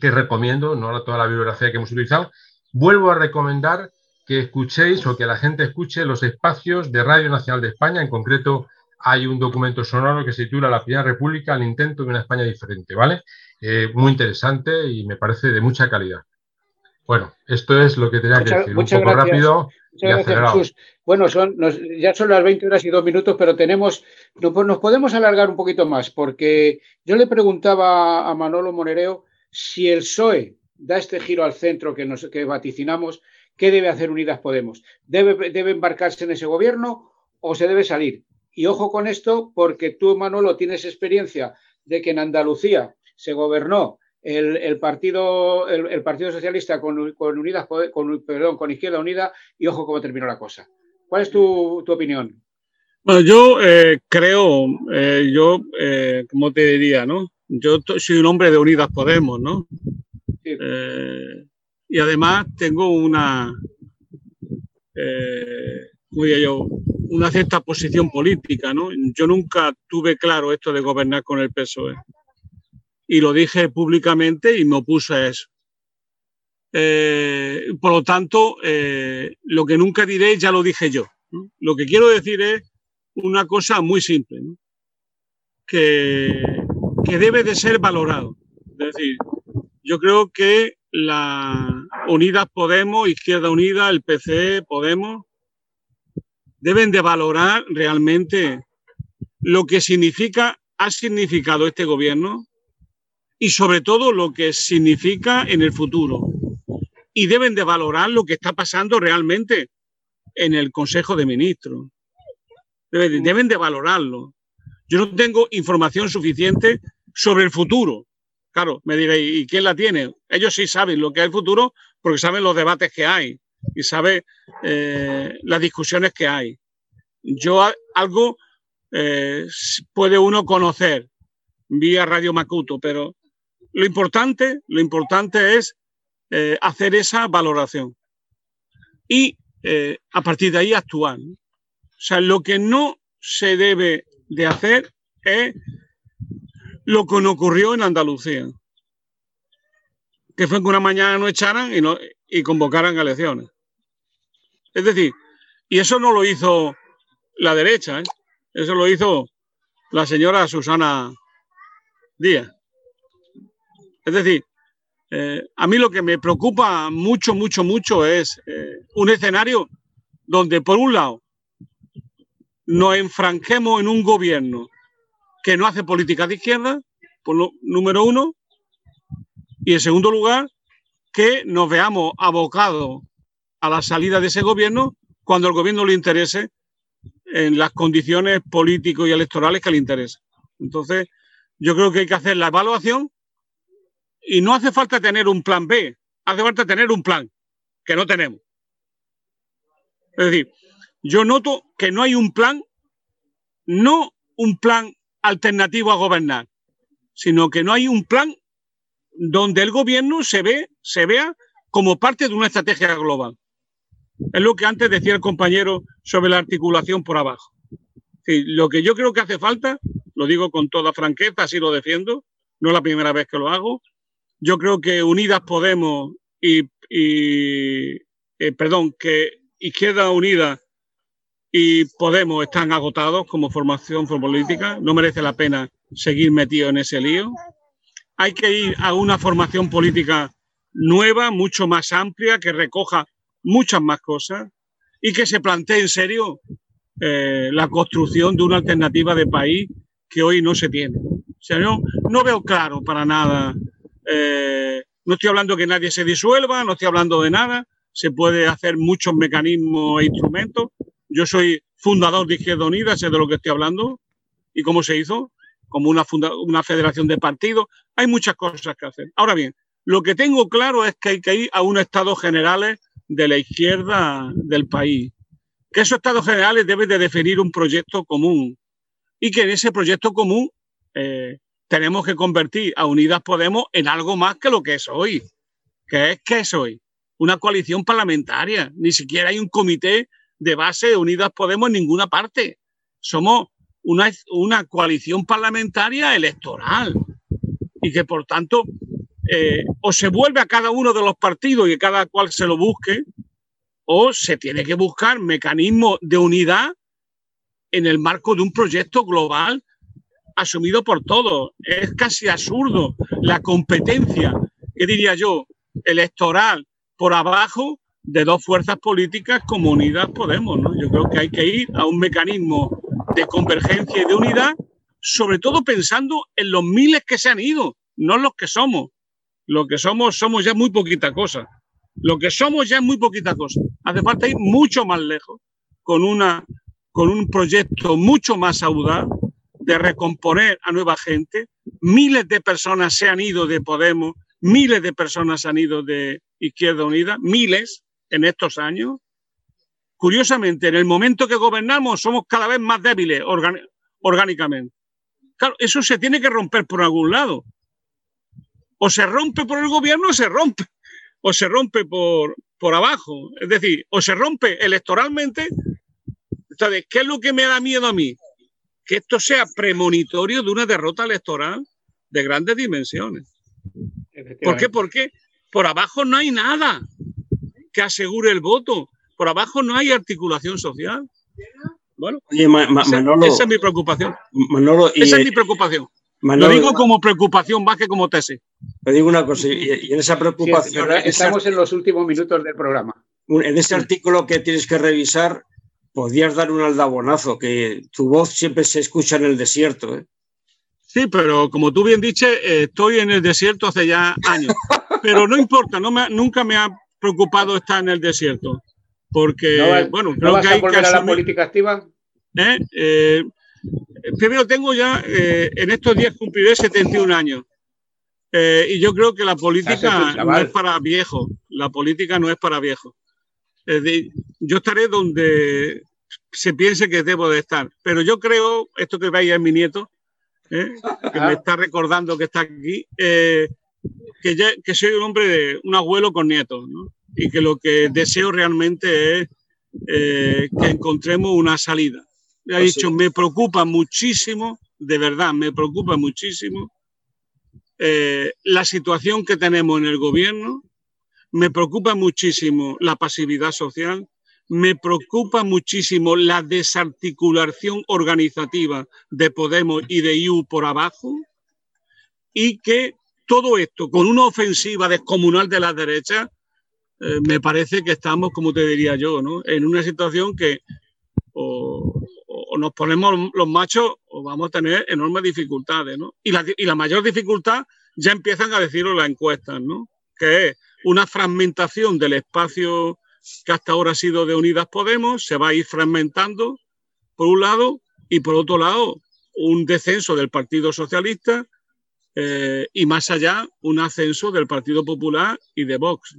que recomiendo, no toda la bibliografía que hemos utilizado, vuelvo a recomendar que escuchéis o que la gente escuche los espacios de Radio Nacional de España, en concreto hay un documento sonoro que se titula La Primera República, el intento de una España diferente, ¿vale? Eh, muy interesante y me parece de mucha calidad. Bueno, esto es lo que tenía que decir. Un poco rápido bueno, son, ya son las 20 horas y dos minutos, pero tenemos, pues nos podemos alargar un poquito más, porque yo le preguntaba a Manolo Monereo si el PSOE da este giro al centro que, nos, que vaticinamos, ¿qué debe hacer Unidas Podemos? ¿Debe, ¿Debe embarcarse en ese gobierno o se debe salir? Y ojo con esto, porque tú, Manolo, tienes experiencia de que en Andalucía se gobernó el, partido, el, partido Socialista con, Unidas, con, perdón, con Izquierda Unida y ojo cómo terminó la cosa. ¿Cuál es tu, opinión? Bueno, yo eh, creo, eh, yo, eh, ¿cómo te diría, no? Yo soy un hombre de Unidas Podemos, ¿no? y además tengo una, yo, una cierta posición política, ¿no? Yo nunca tuve claro esto de gobernar con el PSOE y lo dije públicamente y me opuse a eso. Eh, por lo tanto, eh, lo que nunca diré ya lo dije yo. Lo que quiero decir es una cosa muy simple, que, que debe de ser valorado. Es decir, yo creo que la Unidas Podemos, Izquierda Unida, el PC, Podemos, deben de valorar realmente lo que significa, ha significado este gobierno y sobre todo lo que significa en el futuro. Y deben de valorar lo que está pasando realmente en el Consejo de Ministros. Deben, de valorarlo. Yo no tengo información suficiente sobre el futuro, Claro, me diréis, ¿y quién la tiene? Ellos sí saben lo que es el futuro porque saben los debates que hay y saben eh, las discusiones que hay. Yo algo eh, puede uno conocer vía Radio Macuto, pero lo importante, lo importante es eh, hacer esa valoración y a partir de ahí actuar. O sea, lo que no se debe de hacer es lo que nos ocurrió en Andalucía, que fue que una mañana no echaran y, no, y convocaran elecciones. Es decir, y eso no lo hizo la derecha, ¿eh? eso lo hizo la señora Susana Díaz. Es decir, eh, a mí lo que me preocupa mucho, mucho, mucho es eh, un escenario donde, por un lado, nos enfranquemos en un gobierno que no hace política de izquierda, por lo, número uno, y en segundo lugar, que nos veamos abocados a la salida de ese gobierno cuando el gobierno le interese en las condiciones políticos y electorales que le interesen. Entonces, yo creo que hay que hacer la evaluación y no hace falta tener un plan B, hace falta tener un plan que no tenemos. Es decir, yo noto que no hay un plan, no un plan alternativo a gobernar, sino que no hay un plan donde el gobierno se ve, se vea como parte de una estrategia global. Es lo que antes decía el compañero sobre la articulación por abajo. lo que yo creo que hace falta, lo digo con toda franqueza, así lo defiendo, no es la primera vez que lo hago. Yo creo que Unidas Podemos y, eh, perdón, que Izquierda Unida y Podemos están agotados como formación política. No merece la pena seguir metido en ese lío. Hay que ir a una formación política nueva, mucho más amplia, que recoja muchas más cosas y que se plantee en serio eh, la construcción de una alternativa de país que hoy no se tiene. O sea, no, no veo claro para nada. Eh, no estoy hablando que nadie se disuelva, no estoy hablando de nada. Se puede hacer muchos mecanismos e instrumentos, yo soy fundador de Izquierda Unida, sé de lo que estoy hablando y cómo se hizo, como una, federación de partidos. Hay muchas cosas que hacer. Ahora bien, lo que tengo claro es que hay que ir a unos estados generales de la izquierda del país. Que esos estados generales deben de definir un proyecto común y que en ese proyecto común eh, tenemos que convertir a Unidas Podemos en algo más que lo que es hoy. ¿Qué es que es hoy? Una coalición parlamentaria. Ni siquiera hay un comité de base de Unidas Podemos en ninguna parte. Somos una, una coalición parlamentaria electoral y que por tanto eh, o se vuelve a cada uno de los partidos y cada cual se lo busque, o se tiene que buscar mecanismos de unidad en el marco de un proyecto global asumido por todos. Es casi absurdo la competencia, que diría yo, electoral por abajo de dos fuerzas políticas como Unidas Podemos. ¿no? Yo creo que hay que ir a un mecanismo de convergencia y de unidad, sobre todo pensando en los miles que se han ido, no los que somos. Lo que somos, somos ya muy poquita cosa. Lo que somos ya es muy poquita cosa. Hace falta ir mucho más lejos, con, una, con un proyecto mucho más audaz de recomponer a nueva gente. Miles de personas se han ido de Podemos, miles de personas se han ido de Izquierda Unida, miles, en estos años. Curiosamente, en el momento que gobernamos somos cada vez más débiles orgánicamente. Claro, eso se tiene que romper por algún lado. O se rompe por el gobierno o se rompe. O se rompe por, por abajo. Es decir, o se rompe electoralmente. Entonces, ¿qué es lo que me da miedo a mí? Que esto sea premonitorio de una derrota electoral de grandes dimensiones. ¿Por qué? Porque por abajo no hay nada que asegure el voto. Por abajo no hay articulación social. Bueno, esa, es mi preocupación. esa es mi preocupación. Lo digo como preocupación más que como tesis. Te digo una cosa, y, en esa preocupación. estamos en los últimos minutos del programa. En ese artículo que tienes que revisar, podrías dar un aldabonazo, que tu voz siempre se escucha en el desierto. ¿eh? Sí, pero como tú bien dices, eh, estoy en el desierto hace ya años. Pero no importa, no me, nunca me ha preocupado estar en el desierto. Porque, bueno, creo que hay que asumir... a la política activa? ¿Eh? Eh, primero tengo ya, en estos días cumpliré 71 años. Eh, y yo creo que la política no es para viejos. La política no es para yo estaré donde se piense que debo de estar. Pero yo creo, esto que veis es mi nieto, ¿eh? que me está recordando que está aquí, eh, que, que soy un hombre de un abuelo con nietos, y que lo que deseo realmente es eh, que encontremos una salida. Le ha pues dicho, me preocupa muchísimo, de verdad, me preocupa muchísimo la situación que tenemos en el gobierno, me preocupa muchísimo la pasividad social, me preocupa muchísimo la desarticulación organizativa de Podemos y de IU por abajo y que todo esto con una ofensiva descomunal de la derecha, eh, me parece que estamos, como te diría yo, ¿no? en una situación que o, nos ponemos los machos o vamos a tener enormes dificultades. ¿no? Y, la, mayor dificultad ya empiezan a decirlo las encuestas, ¿no? que es una fragmentación del espacio que hasta ahora ha sido de Unidas Podemos, se va a ir fragmentando por un lado y por otro lado un descenso del Partido Socialista eh, y más allá un ascenso del Partido Popular y de Vox.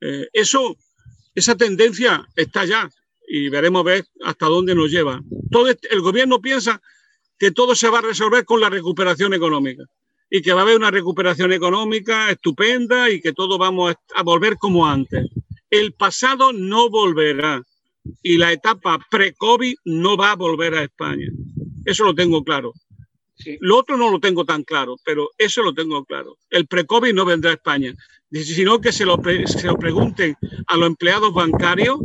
Eh, eso, esa tendencia está ya y veremos ver hasta dónde nos lleva. Todo este, el gobierno piensa que todo se va a resolver con la recuperación económica y que va a haber una recuperación económica estupenda y que todo vamos a volver como antes el pasado no volverá y la etapa pre-COVID no va a volver a España. Eso lo tengo claro. Lo otro no lo tengo tan claro, pero eso lo tengo claro. El pre-COVID no vendrá a España, sino que se lo, se lo pregunten a los empleados bancarios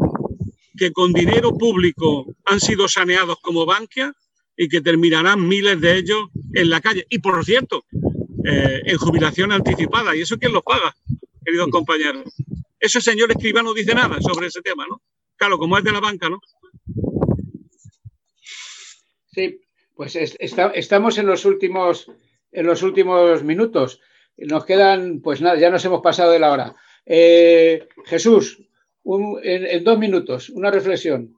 que con dinero público han sido saneados como Bankia y que terminarán miles de ellos en la calle. Y por cierto, eh, en jubilación anticipada. ¿Y eso quién lo paga, queridos compañeros? ese señor escribano dice nada sobre ese tema, ¿no? Claro, como es de la banca, ¿no? Sí, pues estamos en los últimos en los últimos minutos. Nos quedan, pues nada, ya nos hemos pasado de la hora. Eh, Jesús, en, dos minutos, una reflexión.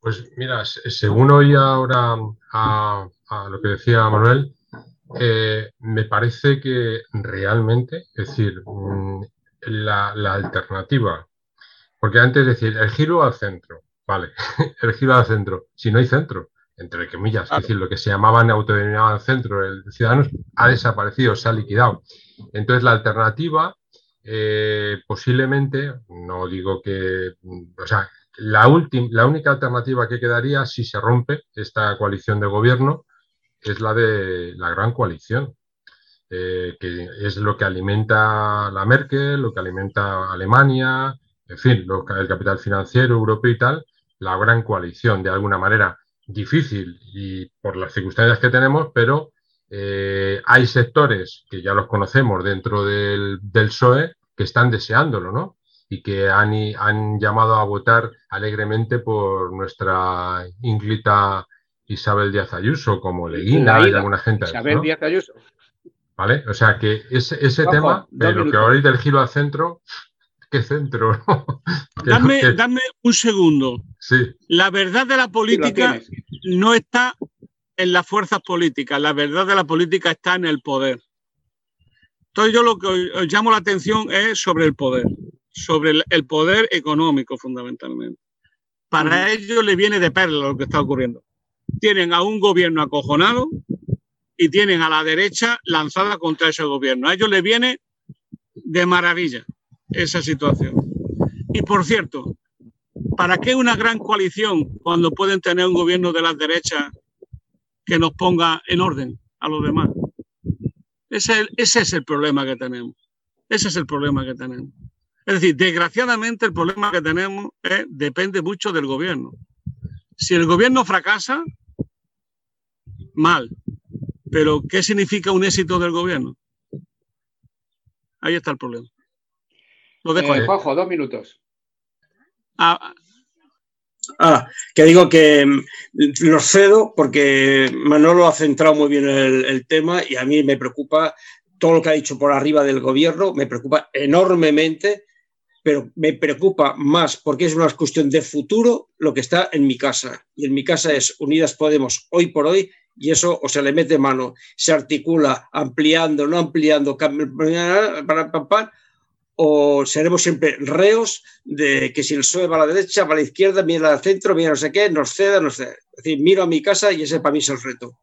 Pues mira, según oí ahora a, lo que decía Manuel, eh, me parece que realmente, es decir, mm, la, alternativa. Porque antes decir, el giro al centro, vale, el giro al centro, si no hay centro, entre comillas, es decir, lo que se llamaban autodenominaban centro, el Ciudadanos, ha desaparecido, se ha liquidado. Entonces, la alternativa, eh, posiblemente, no digo que, o sea, la, la única alternativa que quedaría si se rompe esta coalición de gobierno es la de la gran coalición. Eh, que es lo que alimenta la Merkel, lo que alimenta Alemania, en fin, el capital financiero europeo y tal, la gran coalición, de alguna manera difícil y por las circunstancias que tenemos, pero eh, hay sectores que ya los conocemos dentro del, del, PSOE que están deseándolo, ¿no? Y que han, han llamado a votar alegremente por nuestra ínglita Isabel Díaz Ayuso, como Leguina y alguna gente. Isabel Díaz Ayuso. ¿Vale? O sea que ese, ese tema, de lo que habláis del giro al centro, ¿qué centro? dame, un segundo. Sí. La verdad de la política no está en las fuerzas políticas, la verdad de la política está en el poder. Entonces yo lo que os llamo la atención es sobre el poder, sobre el, poder económico fundamentalmente. Para ellos le viene de perla lo que está ocurriendo. Tienen a un gobierno acojonado, y tienen a la derecha lanzada contra ese gobierno. A ellos les viene de maravilla esa situación. Y por cierto, ¿para qué una gran coalición cuando pueden tener un gobierno de las derechas que nos ponga en orden a los demás? Ese, es el problema que tenemos. Ese es el problema que tenemos. Es decir, desgraciadamente el problema que tenemos depende mucho del gobierno. Si el gobierno fracasa, mal. Pero, ¿qué significa un éxito del gobierno? Ahí está el problema. Lo dejo eh, Juanjo, dos minutos. Ah, ah, que digo que mm, los cedo porque Manolo ha centrado muy bien el, tema y a mí me preocupa todo lo que ha dicho por arriba del gobierno, me preocupa enormemente, pero me preocupa más porque es una cuestión de futuro lo que está en mi casa. Y en mi casa es Unidas Podemos hoy por hoy y eso o se le mete mano, se articula ampliando, no ampliando, o seremos siempre reos de que si el PSOE va a la derecha, va a la izquierda, mira al centro, mira no sé qué, nos ceda, nos ceda. Es decir, miro a mi casa y ese para mí es el reto.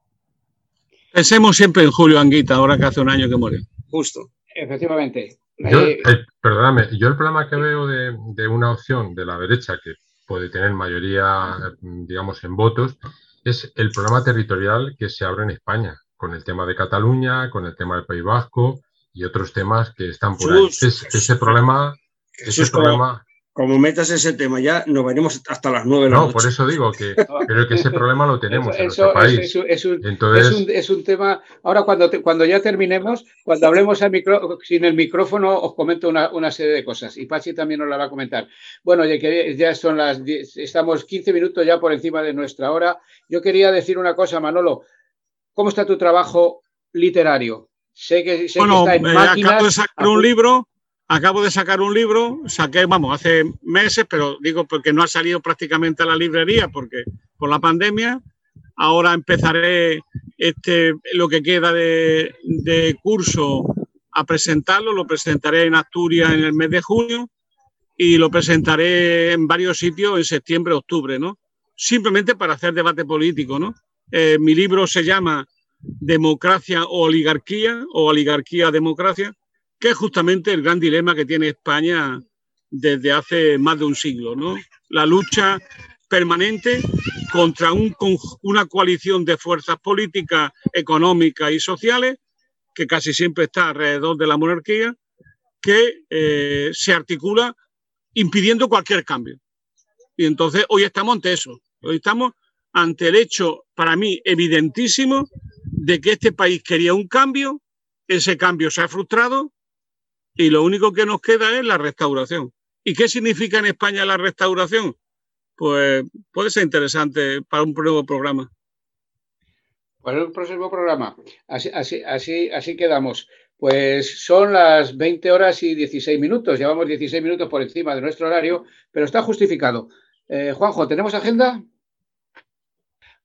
Pensemos siempre en Julio Anguita, ahora que hace un año que murió. Justo. Efectivamente. Yo, eh, perdóname, yo el problema que veo de, de, una opción de la derecha que puede tener mayoría, digamos, en votos, es el problema territorial que se abre en España, con el tema de Cataluña, con el tema del País Vasco y otros temas que están por ahí. ese problema, ese problema como metas ese tema ya, nos veremos hasta las nueve de la No, por eso digo que, pero que ese problema lo tenemos en nuestro país. Es, un, Entonces... es, un, tema. Ahora, cuando, cuando ya terminemos, cuando hablemos al micro, sin el micrófono, os comento una, una, serie de cosas. Y Pachi también nos la va a comentar. Bueno, ya, ya son las. Estamos 15 minutos ya por encima de nuestra hora. Yo quería decir una cosa, Manolo. ¿Cómo está tu trabajo literario? Sé que, sé bueno, que está en máquinas, acabo de sacar un libro Acabo de sacar un libro, saqué, vamos, hace meses, pero digo porque no ha salido prácticamente a la librería porque por la pandemia. Ahora empezaré este, lo que queda de, de curso a presentarlo. Lo presentaré en Asturias en el mes de junio y lo presentaré en varios sitios en septiembre, octubre, ¿no? Simplemente para hacer debate político, ¿no? Eh, mi libro se llama Democracia o Oligarquía o Oligarquía-Democracia que es justamente el gran dilema que tiene España desde hace más de un siglo, ¿no? La lucha permanente contra un, una coalición de fuerzas políticas, económicas y sociales, que casi siempre está alrededor de la monarquía, que eh, se articula impidiendo cualquier cambio. Y entonces hoy estamos ante eso, hoy estamos ante el hecho, para mí, evidentísimo, de que este país quería un cambio, ese cambio se ha frustrado y lo único que nos queda es la restauración. ¿Y qué significa en España la restauración? Pues puede ser interesante para un nuevo programa. Para un próximo programa. Así, así, así, así quedamos. Pues son las 20 horas y 16 minutos. Llevamos 16 minutos por encima de nuestro horario, pero está justificado. Eh, Juanjo, ¿tenemos agenda?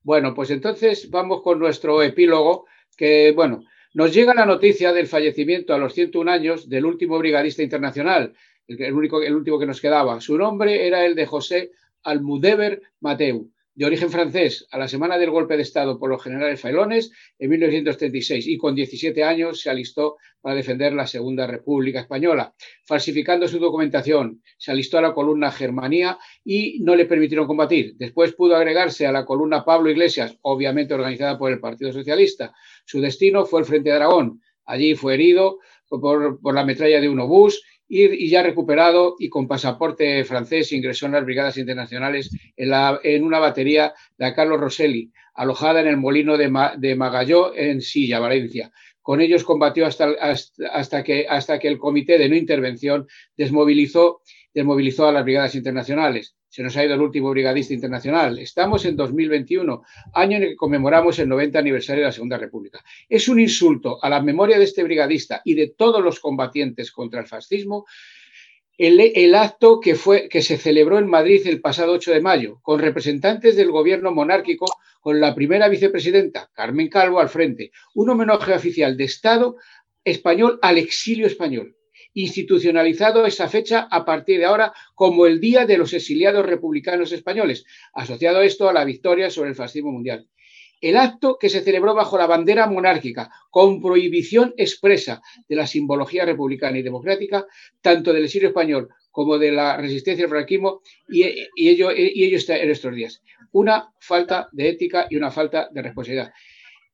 Bueno, pues entonces vamos con nuestro epílogo, que bueno, nos llega la noticia del fallecimiento a los 101 años del último brigadista internacional, el, único, el último que nos quedaba. Su nombre era el de José Almudeber Mateu, de origen francés, a la semana del golpe de Estado por los generales Failones en 1936 y con 17 años se alistó para defender la Segunda República Española. Falsificando su documentación, se alistó a la columna Germanía y no le permitieron combatir. Después pudo agregarse a la columna Pablo Iglesias, obviamente organizada por el Partido Socialista. Su destino fue el Frente de Aragón. Allí fue herido por, la metralla de un obús y, ya recuperado y con pasaporte francés ingresó en las Brigadas Internacionales en, una batería de Carlos Rosselli, alojada en el molino de, Magalló en Silla, Valencia. Con ellos combatió hasta, hasta, que, hasta que el Comité de No Intervención desmovilizó, desmovilizó a las Brigadas Internacionales se nos ha ido el último brigadista internacional. Estamos en 2021, año en el que conmemoramos el 90 aniversario de la Segunda República. Es un insulto a la memoria de este brigadista y de todos los combatientes contra el fascismo el, acto que, fue, que se celebró en Madrid el pasado 8 de mayo, con representantes del gobierno monárquico, con la primera vicepresidenta, Carmen Calvo, al frente. Un homenaje oficial de Estado español al exilio español institucionalizado esa fecha a partir de ahora como el Día de los Exiliados Republicanos Españoles, asociado esto a la victoria sobre el fascismo mundial. El acto que se celebró bajo la bandera monárquica, con prohibición expresa de la simbología republicana y democrática, tanto del exilio español como de la resistencia al franquismo, y, ello, y ello está en estos días. Una falta de ética y una falta de responsabilidad.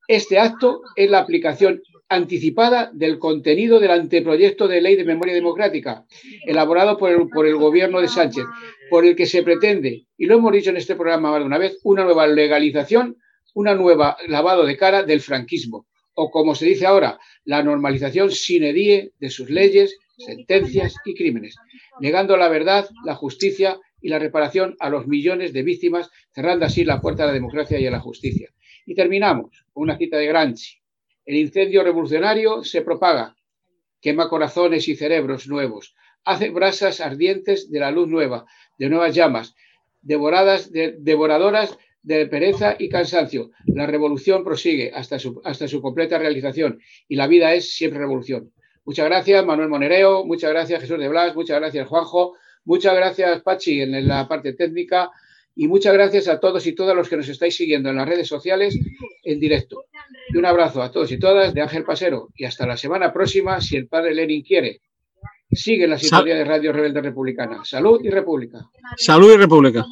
Este acto es la aplicación anticipada del contenido del anteproyecto de ley de memoria democrática, elaborado por el, por el, gobierno de Sánchez, por el que se pretende, y lo hemos dicho en este programa más de una vez, una nueva legalización, una nueva lavado de cara del franquismo, o como se dice ahora, la normalización sine die de sus leyes, sentencias y crímenes, negando la verdad, la justicia y la reparación a los millones de víctimas, cerrando así la puerta a la democracia y a la justicia. Y terminamos con una cita de Gramsci. El incendio revolucionario se propaga, quema corazones y cerebros nuevos, hace brasas ardientes de la luz nueva, de nuevas llamas, devoradas, devoradoras de pereza y cansancio. La revolución prosigue hasta su, hasta su completa realización y la vida es siempre revolución. Muchas gracias, Manuel Monereo, muchas gracias, Jesús de Blas, muchas gracias, Juanjo, muchas gracias, Pachi, en la parte técnica y muchas gracias a todos y todas los que nos estáis siguiendo en las redes sociales en directo. Y un abrazo a todos y todas de Ángel Pasero y hasta la semana próxima, si el padre Lenin quiere. Sigue la sintonía de Radio Rebelde Republicana. Salud y República. Salud y República.